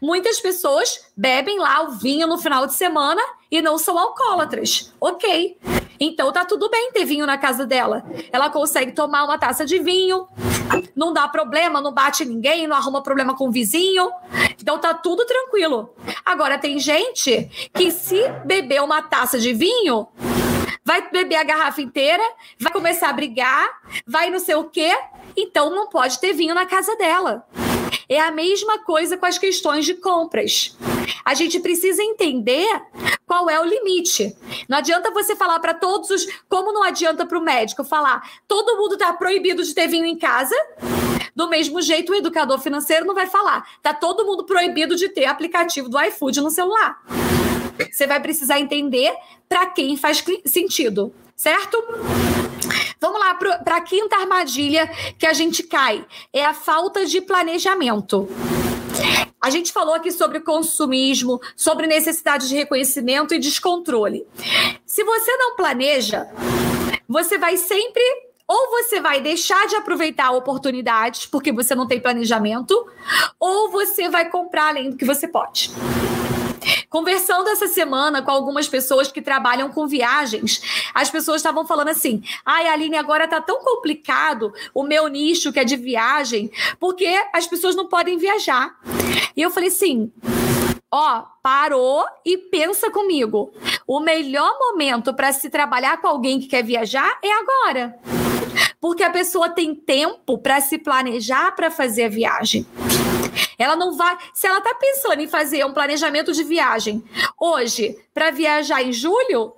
Muitas pessoas bebem lá o vinho no final de semana e não são alcoólatras. Ok. Então tá tudo bem ter vinho na casa dela. Ela consegue tomar uma taça de vinho, não dá problema, não bate ninguém, não arruma problema com o vizinho. Então tá tudo tranquilo. Agora tem gente que se beber uma taça de vinho, vai beber a garrafa inteira, vai começar a brigar, vai não sei o quê, então não pode ter vinho na casa dela. É a mesma coisa com as questões de compras. A gente precisa entender qual é o limite. Não adianta você falar para todos os. Como não adianta para o médico falar, todo mundo está proibido de ter vinho em casa. Do mesmo jeito, o educador financeiro não vai falar, tá todo mundo proibido de ter aplicativo do iFood no celular. Você vai precisar entender para quem faz sentido, certo? Vamos lá para a quinta armadilha que a gente cai: é a falta de planejamento. A gente falou aqui sobre consumismo, sobre necessidade de reconhecimento e descontrole. Se você não planeja, você vai sempre ou você vai deixar de aproveitar oportunidades porque você não tem planejamento, ou você vai comprar além do que você pode. Conversando essa semana com algumas pessoas que trabalham com viagens, as pessoas estavam falando assim: ai, Aline, agora tá tão complicado o meu nicho que é de viagem, porque as pessoas não podem viajar. E eu falei assim: ó, parou e pensa comigo. O melhor momento para se trabalhar com alguém que quer viajar é agora. Porque a pessoa tem tempo para se planejar para fazer a viagem. Ela não vai. Se ela está pensando em fazer um planejamento de viagem hoje para viajar em julho,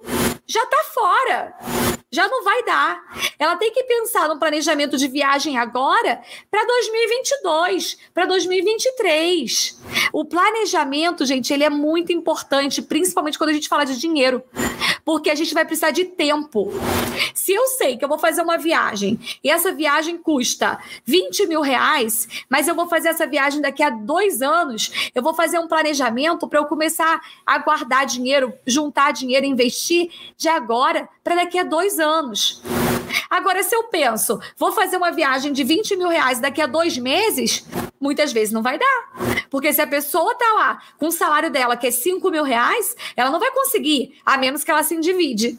já está fora. Já não vai dar. Ela tem que pensar no planejamento de viagem agora para 2022, para 2023. O planejamento, gente, ele é muito importante, principalmente quando a gente fala de dinheiro, porque a gente vai precisar de tempo. Se eu sei que eu vou fazer uma viagem e essa viagem custa 20 mil reais, mas eu vou fazer essa viagem daqui a dois anos, eu vou fazer um planejamento para eu começar a guardar dinheiro, juntar dinheiro, investir de agora para daqui a dois anos. Agora, se eu penso, vou fazer uma viagem de 20 mil reais daqui a dois meses, muitas vezes não vai dar. Porque se a pessoa tá lá com o salário dela, que é 5 mil reais, ela não vai conseguir, a menos que ela se endivide.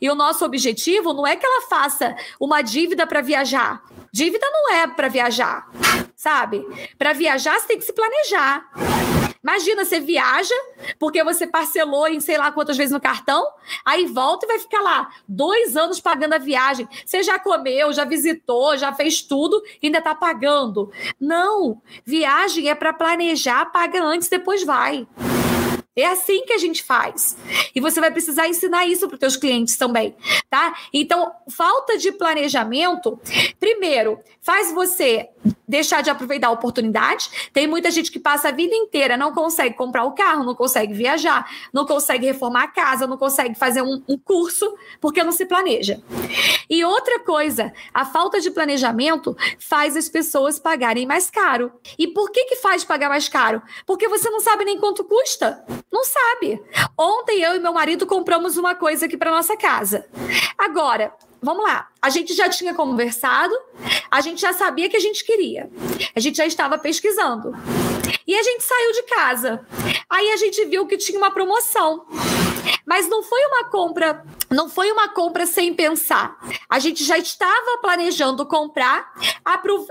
E o nosso objetivo não é que ela faça uma dívida para viajar. Dívida não é para viajar, sabe? Para viajar, você tem que se planejar. Imagina, você viaja porque você parcelou em sei lá quantas vezes no cartão, aí volta e vai ficar lá dois anos pagando a viagem. Você já comeu, já visitou, já fez tudo ainda está pagando. Não, viagem é para planejar, paga antes, depois vai. É assim que a gente faz. E você vai precisar ensinar isso para os teus clientes também, tá? Então, falta de planejamento, primeiro, faz você deixar de aproveitar a oportunidade. Tem muita gente que passa a vida inteira, não consegue comprar o carro, não consegue viajar, não consegue reformar a casa, não consegue fazer um, um curso, porque não se planeja. E outra coisa, a falta de planejamento faz as pessoas pagarem mais caro. E por que que faz pagar mais caro? Porque você não sabe nem quanto custa. Não sabe. Ontem eu e meu marido compramos uma coisa aqui para nossa casa. Agora, vamos lá. A gente já tinha conversado, a gente já sabia que a gente queria. A gente já estava pesquisando. E a gente saiu de casa. Aí a gente viu que tinha uma promoção. Mas não foi uma compra, não foi uma compra sem pensar. A gente já estava planejando comprar,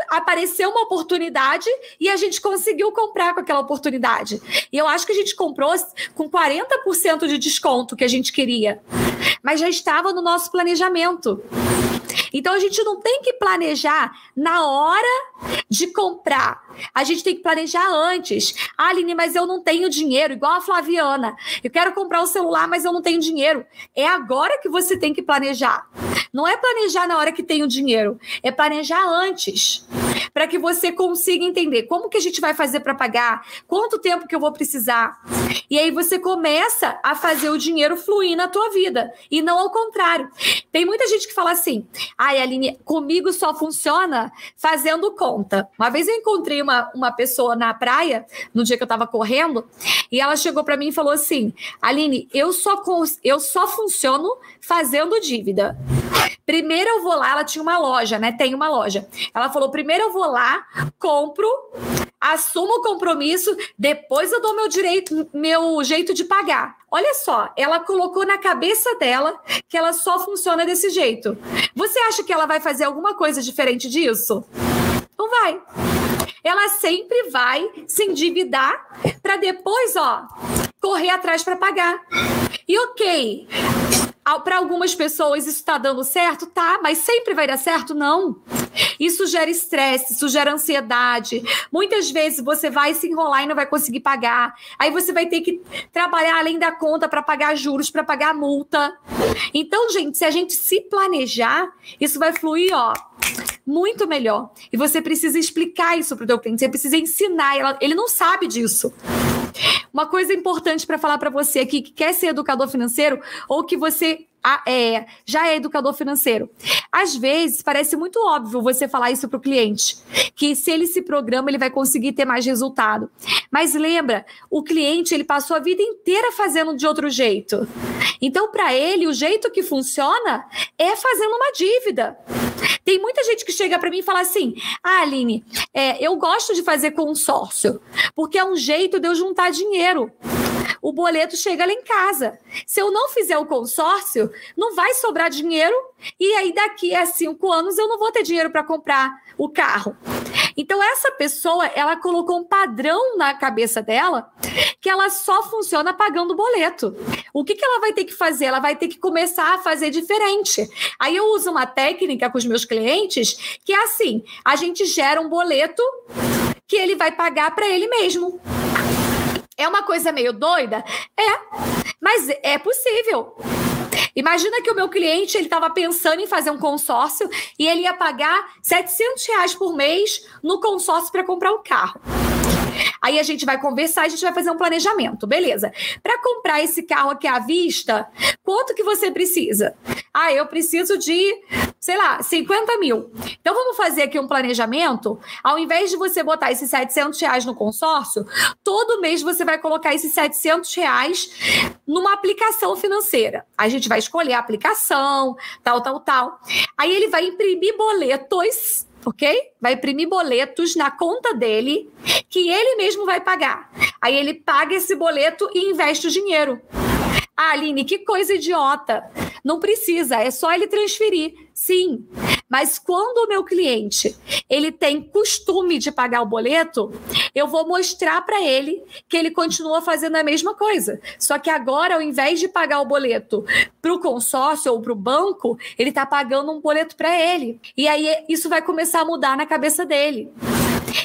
apareceu uma oportunidade e a gente conseguiu comprar com aquela oportunidade. E eu acho que a gente comprou com 40% de desconto que a gente queria. Mas já estava no nosso planejamento. Então a gente não tem que planejar na hora de comprar. A gente tem que planejar antes. Ah, Aline, mas eu não tenho dinheiro, igual a Flaviana. Eu quero comprar o um celular, mas eu não tenho dinheiro. É agora que você tem que planejar. Não é planejar na hora que tem o dinheiro, é planejar antes. *laughs* Para que você consiga entender como que a gente vai fazer para pagar, quanto tempo que eu vou precisar. E aí você começa a fazer o dinheiro fluir na tua vida e não ao contrário. Tem muita gente que fala assim: "Ai, Aline, comigo só funciona fazendo conta". Uma vez eu encontrei uma, uma pessoa na praia, no dia que eu estava correndo, e ela chegou para mim e falou assim: "Aline, eu só eu só funciono fazendo dívida". Primeiro eu vou lá, ela tinha uma loja, né? Tem uma loja. Ela falou: primeiro eu vou lá, compro, assumo o compromisso, depois eu dou meu direito, meu jeito de pagar. Olha só, ela colocou na cabeça dela que ela só funciona desse jeito. Você acha que ela vai fazer alguma coisa diferente disso? Não vai. Ela sempre vai se endividar para depois, ó, correr atrás para pagar. E ok, para algumas pessoas isso está dando certo, tá, mas sempre vai dar certo? Não. Isso gera estresse, isso gera ansiedade. Muitas vezes você vai se enrolar e não vai conseguir pagar. Aí você vai ter que trabalhar além da conta para pagar juros, para pagar multa. Então, gente, se a gente se planejar, isso vai fluir, ó, muito melhor. E você precisa explicar isso para o teu cliente, você precisa ensinar. Ele não sabe disso. *laughs* Uma coisa importante para falar para você aqui que quer ser educador financeiro ou que você é, já é educador financeiro. Às vezes, parece muito óbvio você falar isso para o cliente, que se ele se programa, ele vai conseguir ter mais resultado. Mas lembra, o cliente ele passou a vida inteira fazendo de outro jeito. Então, para ele, o jeito que funciona é fazendo uma dívida. Tem muita gente que chega para mim e fala assim: Ah, Aline, é, eu gosto de fazer consórcio, porque é um jeito de eu juntar dinheiro o boleto chega lá em casa. Se eu não fizer o consórcio, não vai sobrar dinheiro e aí daqui a cinco anos eu não vou ter dinheiro para comprar o carro. Então essa pessoa, ela colocou um padrão na cabeça dela que ela só funciona pagando boleto. O que, que ela vai ter que fazer? Ela vai ter que começar a fazer diferente. Aí eu uso uma técnica com os meus clientes que é assim: a gente gera um boleto que ele vai pagar para ele mesmo. É uma coisa meio doida? É, mas é possível. Imagina que o meu cliente ele estava pensando em fazer um consórcio e ele ia pagar 700 reais por mês no consórcio para comprar um carro. Aí a gente vai conversar, a gente vai fazer um planejamento, beleza? Para comprar esse carro aqui à vista, quanto que você precisa? Ah, eu preciso de, sei lá, 50 mil. Então vamos fazer aqui um planejamento. Ao invés de você botar esses 700 reais no consórcio, todo mês você vai colocar esses 700 reais numa aplicação financeira. A gente vai escolher a aplicação, tal, tal, tal. Aí ele vai imprimir boletos ok? Vai imprimir boletos na conta dele que ele mesmo vai pagar. Aí ele paga esse boleto e investe o dinheiro. Ah, Aline, que coisa idiota. Não precisa, é só ele transferir. Sim, mas quando o meu cliente ele tem costume de pagar o boleto, eu vou mostrar para ele que ele continua fazendo a mesma coisa. Só que agora, ao invés de pagar o boleto para o consórcio ou para o banco, ele está pagando um boleto para ele. E aí isso vai começar a mudar na cabeça dele.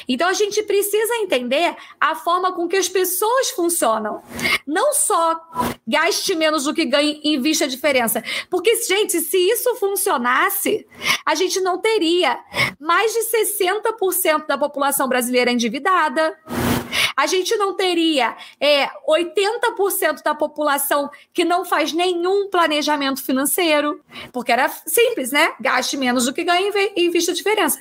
Então a gente precisa entender a forma com que as pessoas funcionam. Não só gaste menos do que ganhe e invista a diferença. Porque, gente, se isso funcionasse, a gente não teria mais de 60% da população brasileira endividada a gente não teria é, 80% da população que não faz nenhum planejamento financeiro, porque era simples, né? Gaste menos do que ganha e invista a diferença.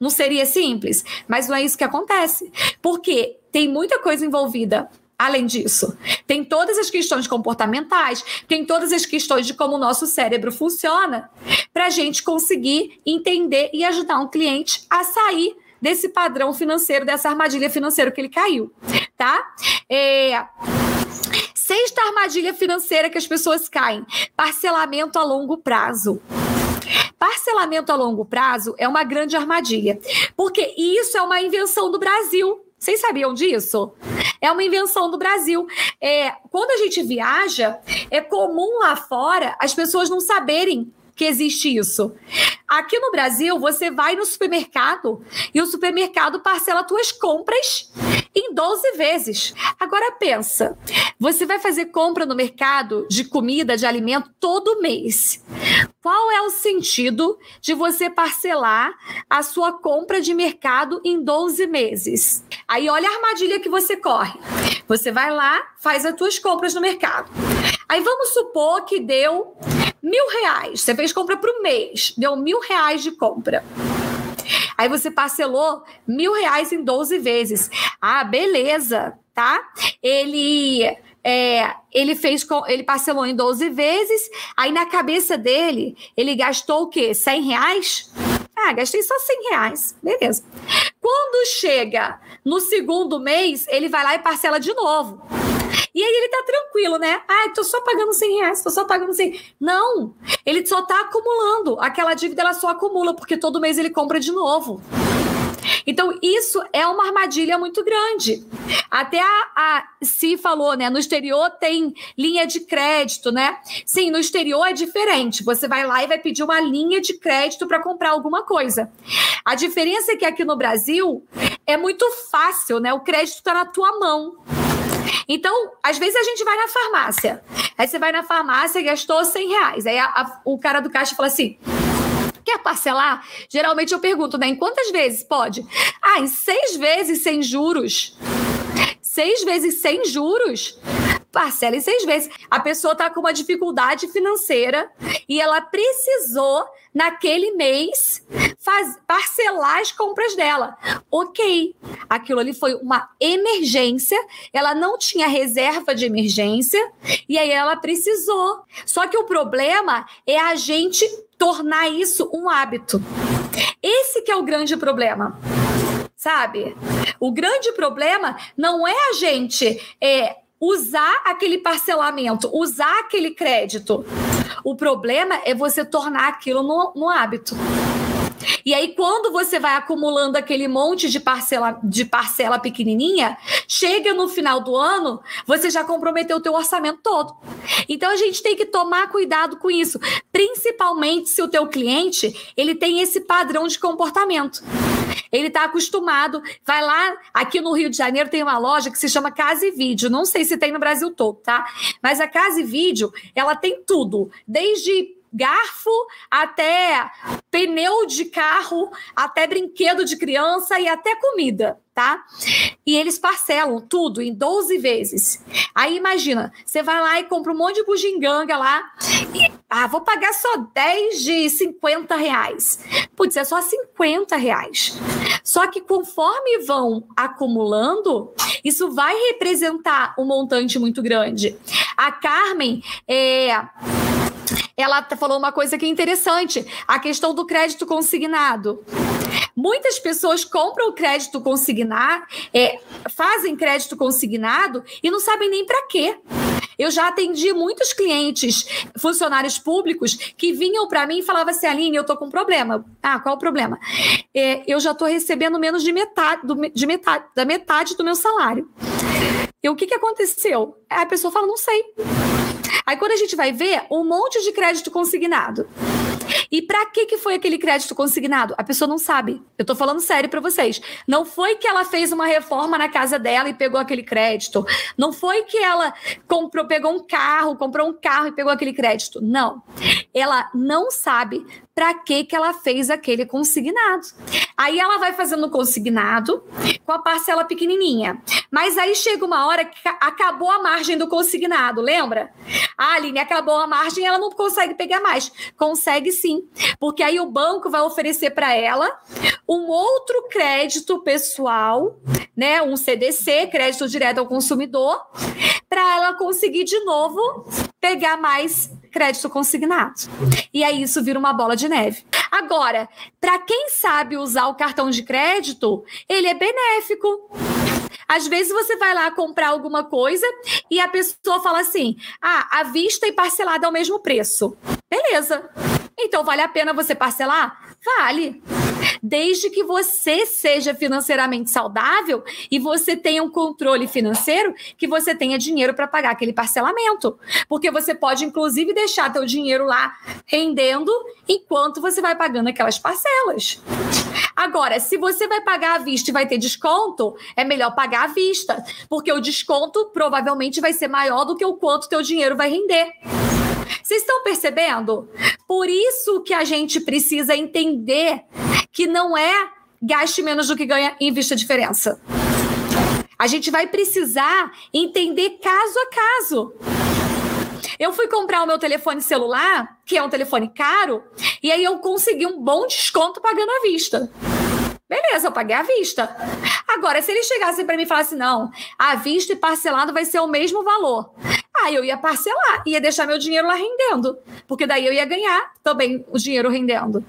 Não seria simples, mas não é isso que acontece. Porque tem muita coisa envolvida Além disso, tem todas as questões comportamentais, tem todas as questões de como o nosso cérebro funciona, para a gente conseguir entender e ajudar um cliente a sair desse padrão financeiro, dessa armadilha financeira que ele caiu, tá? É... Sexta armadilha financeira que as pessoas caem: parcelamento a longo prazo. Parcelamento a longo prazo é uma grande armadilha, porque isso é uma invenção do Brasil. Vocês sabiam disso? É uma invenção do Brasil. É, quando a gente viaja, é comum lá fora as pessoas não saberem que existe isso. Aqui no Brasil, você vai no supermercado e o supermercado parcela suas compras em 12 vezes. Agora pensa, você vai fazer compra no mercado de comida, de alimento todo mês. Qual é o sentido de você parcelar a sua compra de mercado em 12 meses? Aí olha a armadilha que você corre. Você vai lá, faz as suas compras no mercado. Aí vamos supor que deu mil reais. Você fez compra para o mês, deu mil reais de compra. Aí você parcelou mil reais em 12 vezes. Ah, beleza, tá? Ele é, ele fez ele parcelou em 12 vezes, aí na cabeça dele, ele gastou o quê? 100 reais? Ah, gastei só 100 reais. Beleza. Quando chega no segundo mês, ele vai lá e parcela de novo. E aí ele tá tranquilo, né? Ah, tô só pagando 100 reais, tô só pagando 100. Não, ele só tá acumulando. Aquela dívida ela só acumula, porque todo mês ele compra de novo. Então, isso é uma armadilha muito grande. Até a, a Si falou, né? No exterior tem linha de crédito, né? Sim, no exterior é diferente. Você vai lá e vai pedir uma linha de crédito para comprar alguma coisa. A diferença é que aqui no Brasil é muito fácil, né? O crédito está na tua mão. Então, às vezes a gente vai na farmácia. Aí você vai na farmácia e gastou 100 reais. Aí a, a, o cara do caixa fala assim: quer parcelar? Geralmente eu pergunto, né? Em quantas vezes pode? Ah, em seis vezes sem juros. Seis vezes sem juros? Parcela em seis vezes. A pessoa está com uma dificuldade financeira e ela precisou, naquele mês, faz, parcelar as compras dela. Ok, aquilo ali foi uma emergência, ela não tinha reserva de emergência e aí ela precisou. Só que o problema é a gente tornar isso um hábito. Esse que é o grande problema. Sabe? O grande problema não é a gente é, usar aquele parcelamento, usar aquele crédito. O problema é você tornar aquilo no, no hábito. E aí, quando você vai acumulando aquele monte de parcela, de parcela pequenininha, chega no final do ano, você já comprometeu o teu orçamento todo. Então, a gente tem que tomar cuidado com isso, principalmente se o teu cliente ele tem esse padrão de comportamento. Ele está acostumado, vai lá, aqui no Rio de Janeiro tem uma loja que se chama Casa e Vídeo, não sei se tem no Brasil todo, tá? Mas a Casa e Vídeo, ela tem tudo, desde garfo até pneu de carro, até brinquedo de criança e até comida, tá? E eles parcelam tudo em 12 vezes. Aí imagina, você vai lá e compra um monte de bugiganga lá e, ah, vou pagar só 10 de 50 reais. Putz, é só 50 reais. Só que conforme vão acumulando, isso vai representar um montante muito grande. A Carmen é ela falou uma coisa que é interessante: a questão do crédito consignado. Muitas pessoas compram o crédito consignado, é, fazem crédito consignado e não sabem nem para quê. Eu já atendi muitos clientes, funcionários públicos, que vinham para mim e falavam assim: Aline, eu tô com um problema. Ah, qual o problema? É, eu já tô recebendo menos de metade, do, de metade, da metade do meu salário. E o que, que aconteceu? A pessoa fala: não sei. Aí quando a gente vai ver, um monte de crédito consignado. E para que que foi aquele crédito consignado? A pessoa não sabe. Eu tô falando sério para vocês. Não foi que ela fez uma reforma na casa dela e pegou aquele crédito. Não foi que ela comprou, pegou um carro, comprou um carro e pegou aquele crédito. Não. Ela não sabe para que que ela fez aquele consignado. Aí ela vai fazendo consignado com a parcela pequenininha. Mas aí chega uma hora que acabou a margem do consignado, lembra? A Aline acabou a margem, ela não consegue pegar mais. Consegue sim, porque aí o banco vai oferecer para ela um outro crédito pessoal, né, um CDC, crédito direto ao consumidor, para ela conseguir de novo pegar mais crédito consignado. E aí isso vira uma bola de neve. Agora, para quem sabe usar o cartão de crédito, ele é benéfico. Às vezes você vai lá comprar alguma coisa e a pessoa fala assim: ah, à vista e parcelada ao mesmo preço. Beleza. Então vale a pena você parcelar? Vale. Desde que você seja financeiramente saudável e você tenha um controle financeiro, que você tenha dinheiro para pagar aquele parcelamento. Porque você pode, inclusive, deixar teu dinheiro lá rendendo enquanto você vai pagando aquelas parcelas. Agora, se você vai pagar à vista e vai ter desconto, é melhor pagar à vista, porque o desconto provavelmente vai ser maior do que o quanto teu dinheiro vai render. Vocês estão percebendo? Por isso que a gente precisa entender que não é gaste menos do que ganha e invista a diferença. A gente vai precisar entender caso a caso. Eu fui comprar o meu telefone celular, que é um telefone caro, e aí eu consegui um bom desconto pagando à vista. Beleza, eu paguei à vista. Agora, se ele chegasse para mim e falasse, não, à vista e parcelado vai ser o mesmo valor. Aí eu ia parcelar, ia deixar meu dinheiro lá rendendo. Porque daí eu ia ganhar também o dinheiro rendendo.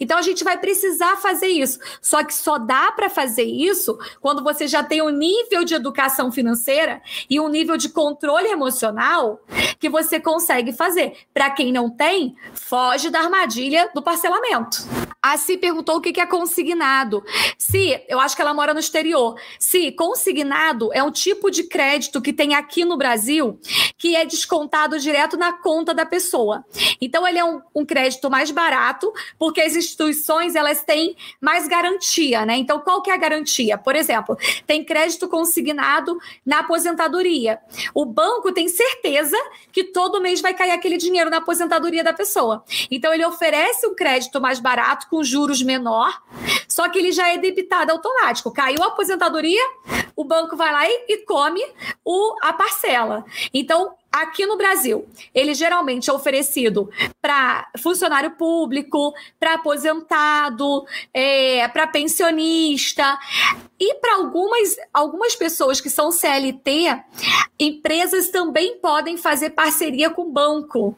Então a gente vai precisar fazer isso. Só que só dá para fazer isso quando você já tem um nível de educação financeira e um nível de controle emocional que você consegue fazer. Para quem não tem, foge da armadilha do parcelamento. A Si perguntou o que é consignado. Se, eu acho que ela mora no exterior. Se consignado é um tipo de crédito que tem aqui no Brasil que é descontado direto na conta da pessoa. Então ele é um, um crédito mais barato porque as instituições elas têm mais garantia, né? Então qual que é a garantia? Por exemplo, tem crédito consignado na aposentadoria. O banco tem certeza que todo mês vai cair aquele dinheiro na aposentadoria da pessoa. Então ele oferece um crédito mais barato com juros menor, só que ele já é debitado automático. Caiu a aposentadoria, o banco vai lá e, e come o, a parcela. Então, Aqui no Brasil, ele geralmente é oferecido para funcionário público, para aposentado, é, para pensionista e para algumas, algumas pessoas que são CLT, empresas também podem fazer parceria com banco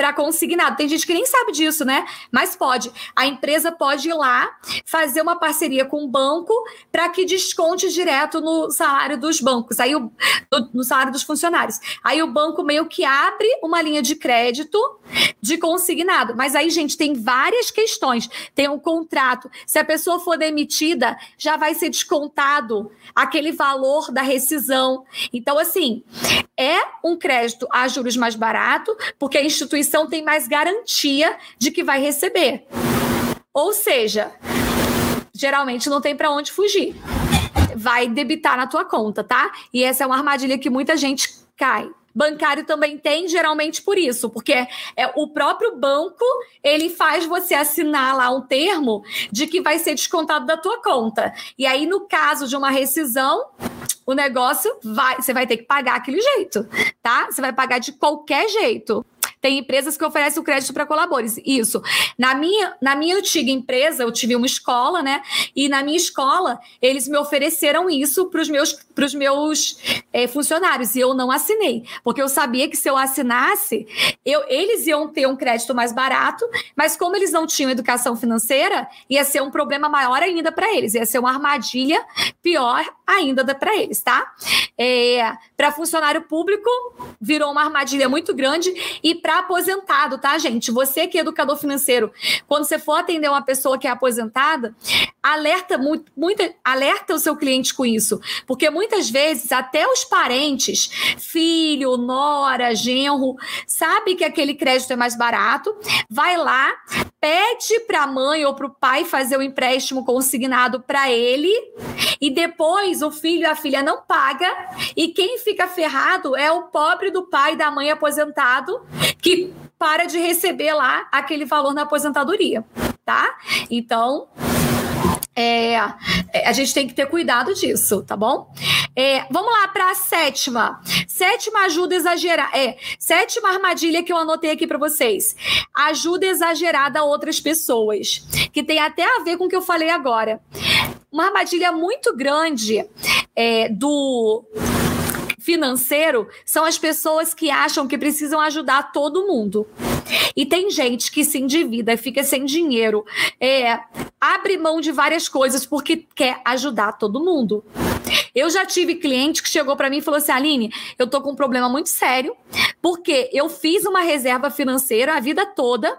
para consignado. Tem gente que nem sabe disso, né? Mas pode. A empresa pode ir lá fazer uma parceria com o banco para que desconte direto no salário dos bancos, aí o, no salário dos funcionários. Aí o banco meio que abre uma linha de crédito de consignado. Mas aí, gente, tem várias questões. Tem um contrato. Se a pessoa for demitida, já vai ser descontado aquele valor da rescisão. Então, assim, é um crédito a juros mais barato, porque a instituição tem mais garantia de que vai receber. Ou seja, geralmente não tem para onde fugir. Vai debitar na tua conta, tá? E essa é uma armadilha que muita gente cai bancário também tem, geralmente por isso, porque é o próprio banco ele faz você assinar lá um termo de que vai ser descontado da tua conta. E aí, no caso de uma rescisão, o negócio vai, você vai ter que pagar aquele jeito, tá? Você vai pagar de qualquer jeito. Tem empresas que oferecem o crédito para colaboradores. Isso. Na minha, na minha antiga empresa, eu tive uma escola, né? E na minha escola, eles me ofereceram isso para os meus, pros meus é, funcionários. E eu não assinei. Porque eu sabia que se eu assinasse, eu, eles iam ter um crédito mais barato, mas como eles não tinham educação financeira, ia ser um problema maior ainda para eles. Ia ser uma armadilha pior ainda para eles, tá? É, para funcionário público, virou uma armadilha muito grande. E para aposentado, tá, gente? Você que é educador financeiro, quando você for atender uma pessoa que é aposentada, alerta muito, muito alerta o seu cliente com isso, porque muitas vezes até os parentes, filho, nora, genro, sabe que aquele crédito é mais barato, vai lá, pede para a mãe ou para o pai fazer o empréstimo consignado para ele e depois o filho e a filha não paga e quem fica ferrado é o pobre do pai e da mãe aposentado que para de receber lá aquele valor na aposentadoria, tá? Então, é, a gente tem que ter cuidado disso, tá bom? É, vamos lá para a sétima. Sétima ajuda exagerada. É, sétima armadilha que eu anotei aqui para vocês. Ajuda exagerada a outras pessoas. Que tem até a ver com o que eu falei agora. Uma armadilha muito grande é, do financeiro são as pessoas que acham que precisam ajudar todo mundo. E tem gente que se endivida, fica sem dinheiro, é, abre mão de várias coisas porque quer ajudar todo mundo. Eu já tive cliente que chegou para mim e falou assim: Aline, eu tô com um problema muito sério, porque eu fiz uma reserva financeira a vida toda,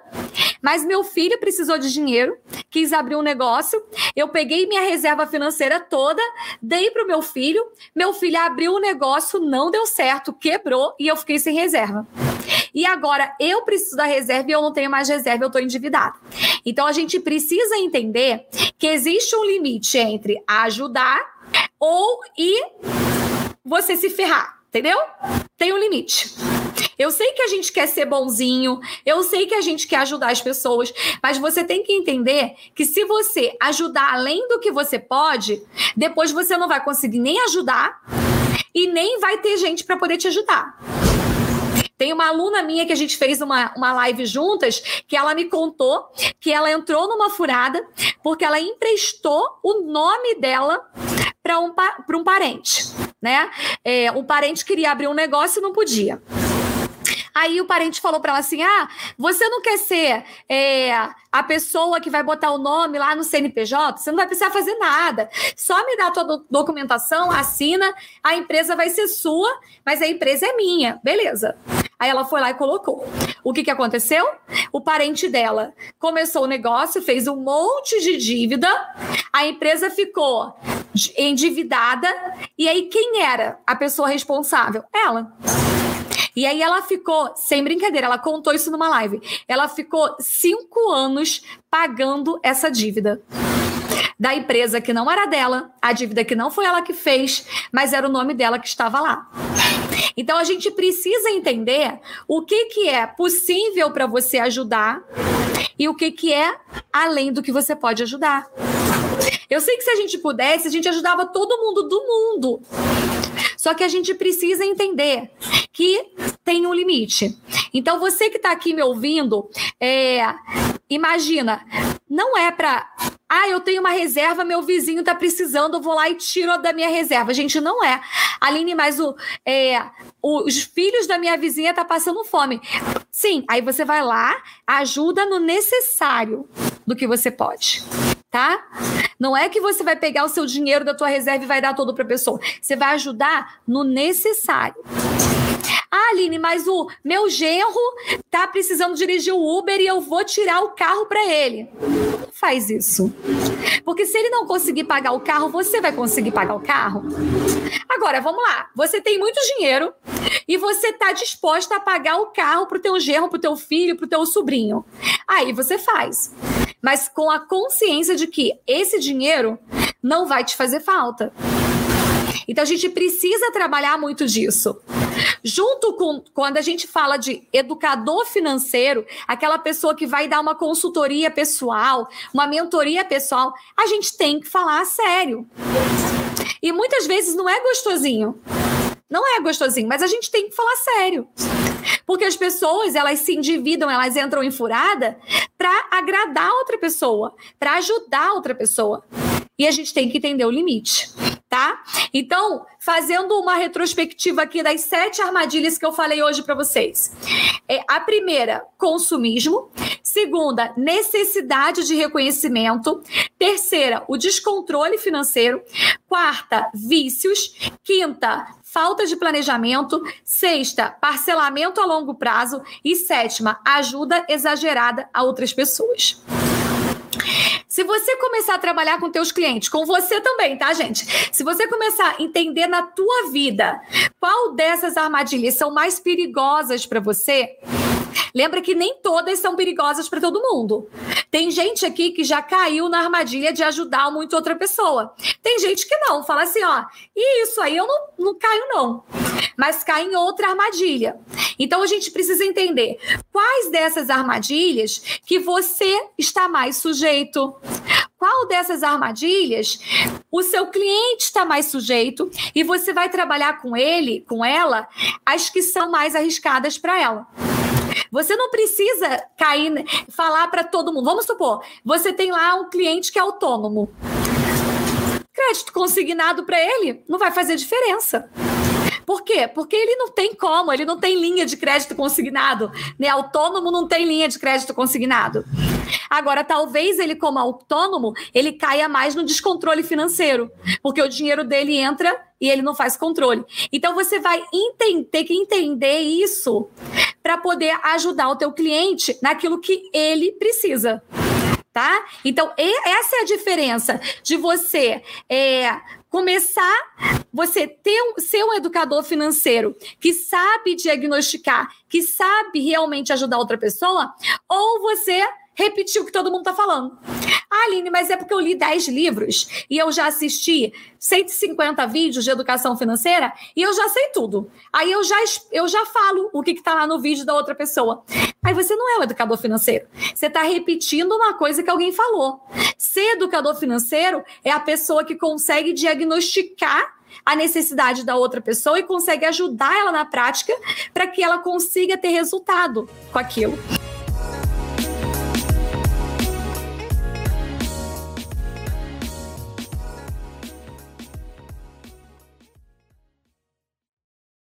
mas meu filho precisou de dinheiro, quis abrir um negócio, eu peguei minha reserva financeira toda, dei pro meu filho, meu filho abriu o negócio, não deu certo, quebrou e eu fiquei sem reserva. E agora eu preciso da reserva e eu não tenho mais reserva, eu estou endividado. Então a gente precisa entender que existe um limite entre ajudar ou e você se ferrar, entendeu? Tem um limite. Eu sei que a gente quer ser bonzinho, eu sei que a gente quer ajudar as pessoas, mas você tem que entender que se você ajudar além do que você pode, depois você não vai conseguir nem ajudar e nem vai ter gente para poder te ajudar. Tem uma aluna minha que a gente fez uma, uma live juntas que ela me contou que ela entrou numa furada porque ela emprestou o nome dela para um, um parente, né? É, parente queria abrir um negócio e não podia. Aí o parente falou para ela assim: ah, você não quer ser é, a pessoa que vai botar o nome lá no CNPJ? Você não vai precisar fazer nada. Só me dá a tua do documentação, assina, a empresa vai ser sua, mas a empresa é minha. Beleza. Aí ela foi lá e colocou. O que, que aconteceu? O parente dela começou o negócio, fez um monte de dívida, a empresa ficou endividada, e aí quem era a pessoa responsável? Ela. E aí ela ficou, sem brincadeira, ela contou isso numa live. Ela ficou cinco anos pagando essa dívida da empresa que não era dela, a dívida que não foi ela que fez, mas era o nome dela que estava lá. Então a gente precisa entender o que, que é possível para você ajudar e o que, que é além do que você pode ajudar. Eu sei que se a gente pudesse, a gente ajudava todo mundo do mundo. Só que a gente precisa entender que tem um limite. Então, você que está aqui me ouvindo, é, imagina, não é para. Ah, eu tenho uma reserva, meu vizinho está precisando, eu vou lá e tiro da minha reserva. Gente, não é. Aline, mas o, é, os filhos da minha vizinha tá passando fome. Sim, aí você vai lá, ajuda no necessário do que você pode tá? Não é que você vai pegar o seu dinheiro da tua reserva e vai dar todo para pessoa. Você vai ajudar no necessário. Ah, Aline, mas o meu genro tá precisando dirigir o Uber e eu vou tirar o carro para ele. Não faz isso. Porque se ele não conseguir pagar o carro, você vai conseguir pagar o carro? Agora, vamos lá. Você tem muito dinheiro e você tá disposta a pagar o carro pro teu genro, pro teu filho, pro teu sobrinho. Aí você faz. Mas com a consciência de que esse dinheiro não vai te fazer falta. Então a gente precisa trabalhar muito disso. Junto com quando a gente fala de educador financeiro, aquela pessoa que vai dar uma consultoria pessoal, uma mentoria pessoal, a gente tem que falar a sério. E muitas vezes não é gostosinho. Não é gostosinho, mas a gente tem que falar sério. Porque as pessoas, elas se endividam, elas entram em furada para agradar outra pessoa, para ajudar outra pessoa. E a gente tem que entender o limite tá? Então, fazendo uma retrospectiva aqui das sete armadilhas que eu falei hoje para vocês. É, a primeira, consumismo. Segunda, necessidade de reconhecimento. Terceira, o descontrole financeiro. Quarta, vícios. Quinta, falta de planejamento. Sexta, parcelamento a longo prazo. E sétima, ajuda exagerada a outras pessoas. Se você começar a trabalhar com teus clientes, com você também, tá, gente? Se você começar a entender na tua vida qual dessas armadilhas são mais perigosas para você, Lembra que nem todas são perigosas para todo mundo. Tem gente aqui que já caiu na armadilha de ajudar muito outra pessoa. Tem gente que não, fala assim, ó, e isso aí eu não, não caio não. Mas cai em outra armadilha. Então a gente precisa entender quais dessas armadilhas que você está mais sujeito. Qual dessas armadilhas o seu cliente está mais sujeito e você vai trabalhar com ele, com ela, as que são mais arriscadas para ela. Você não precisa cair, falar para todo mundo. Vamos supor, você tem lá um cliente que é autônomo. Crédito consignado para ele não vai fazer diferença. Por quê? Porque ele não tem como, ele não tem linha de crédito consignado. Né? Autônomo não tem linha de crédito consignado. Agora, talvez ele, como autônomo, ele caia mais no descontrole financeiro, porque o dinheiro dele entra e ele não faz controle. Então, você vai ter que entender isso para poder ajudar o teu cliente naquilo que ele precisa tá? Então, essa é a diferença de você é, começar, você ter um, ser um educador financeiro que sabe diagnosticar, que sabe realmente ajudar outra pessoa, ou você repetir o que todo mundo está falando. Ah, Aline, mas é porque eu li 10 livros e eu já assisti 150 vídeos de educação financeira e eu já sei tudo. Aí eu já, eu já falo o que está lá no vídeo da outra pessoa. Aí você não é um educador financeiro. Você está repetindo uma coisa que alguém falou. Ser educador financeiro é a pessoa que consegue diagnosticar a necessidade da outra pessoa e consegue ajudar ela na prática para que ela consiga ter resultado com aquilo.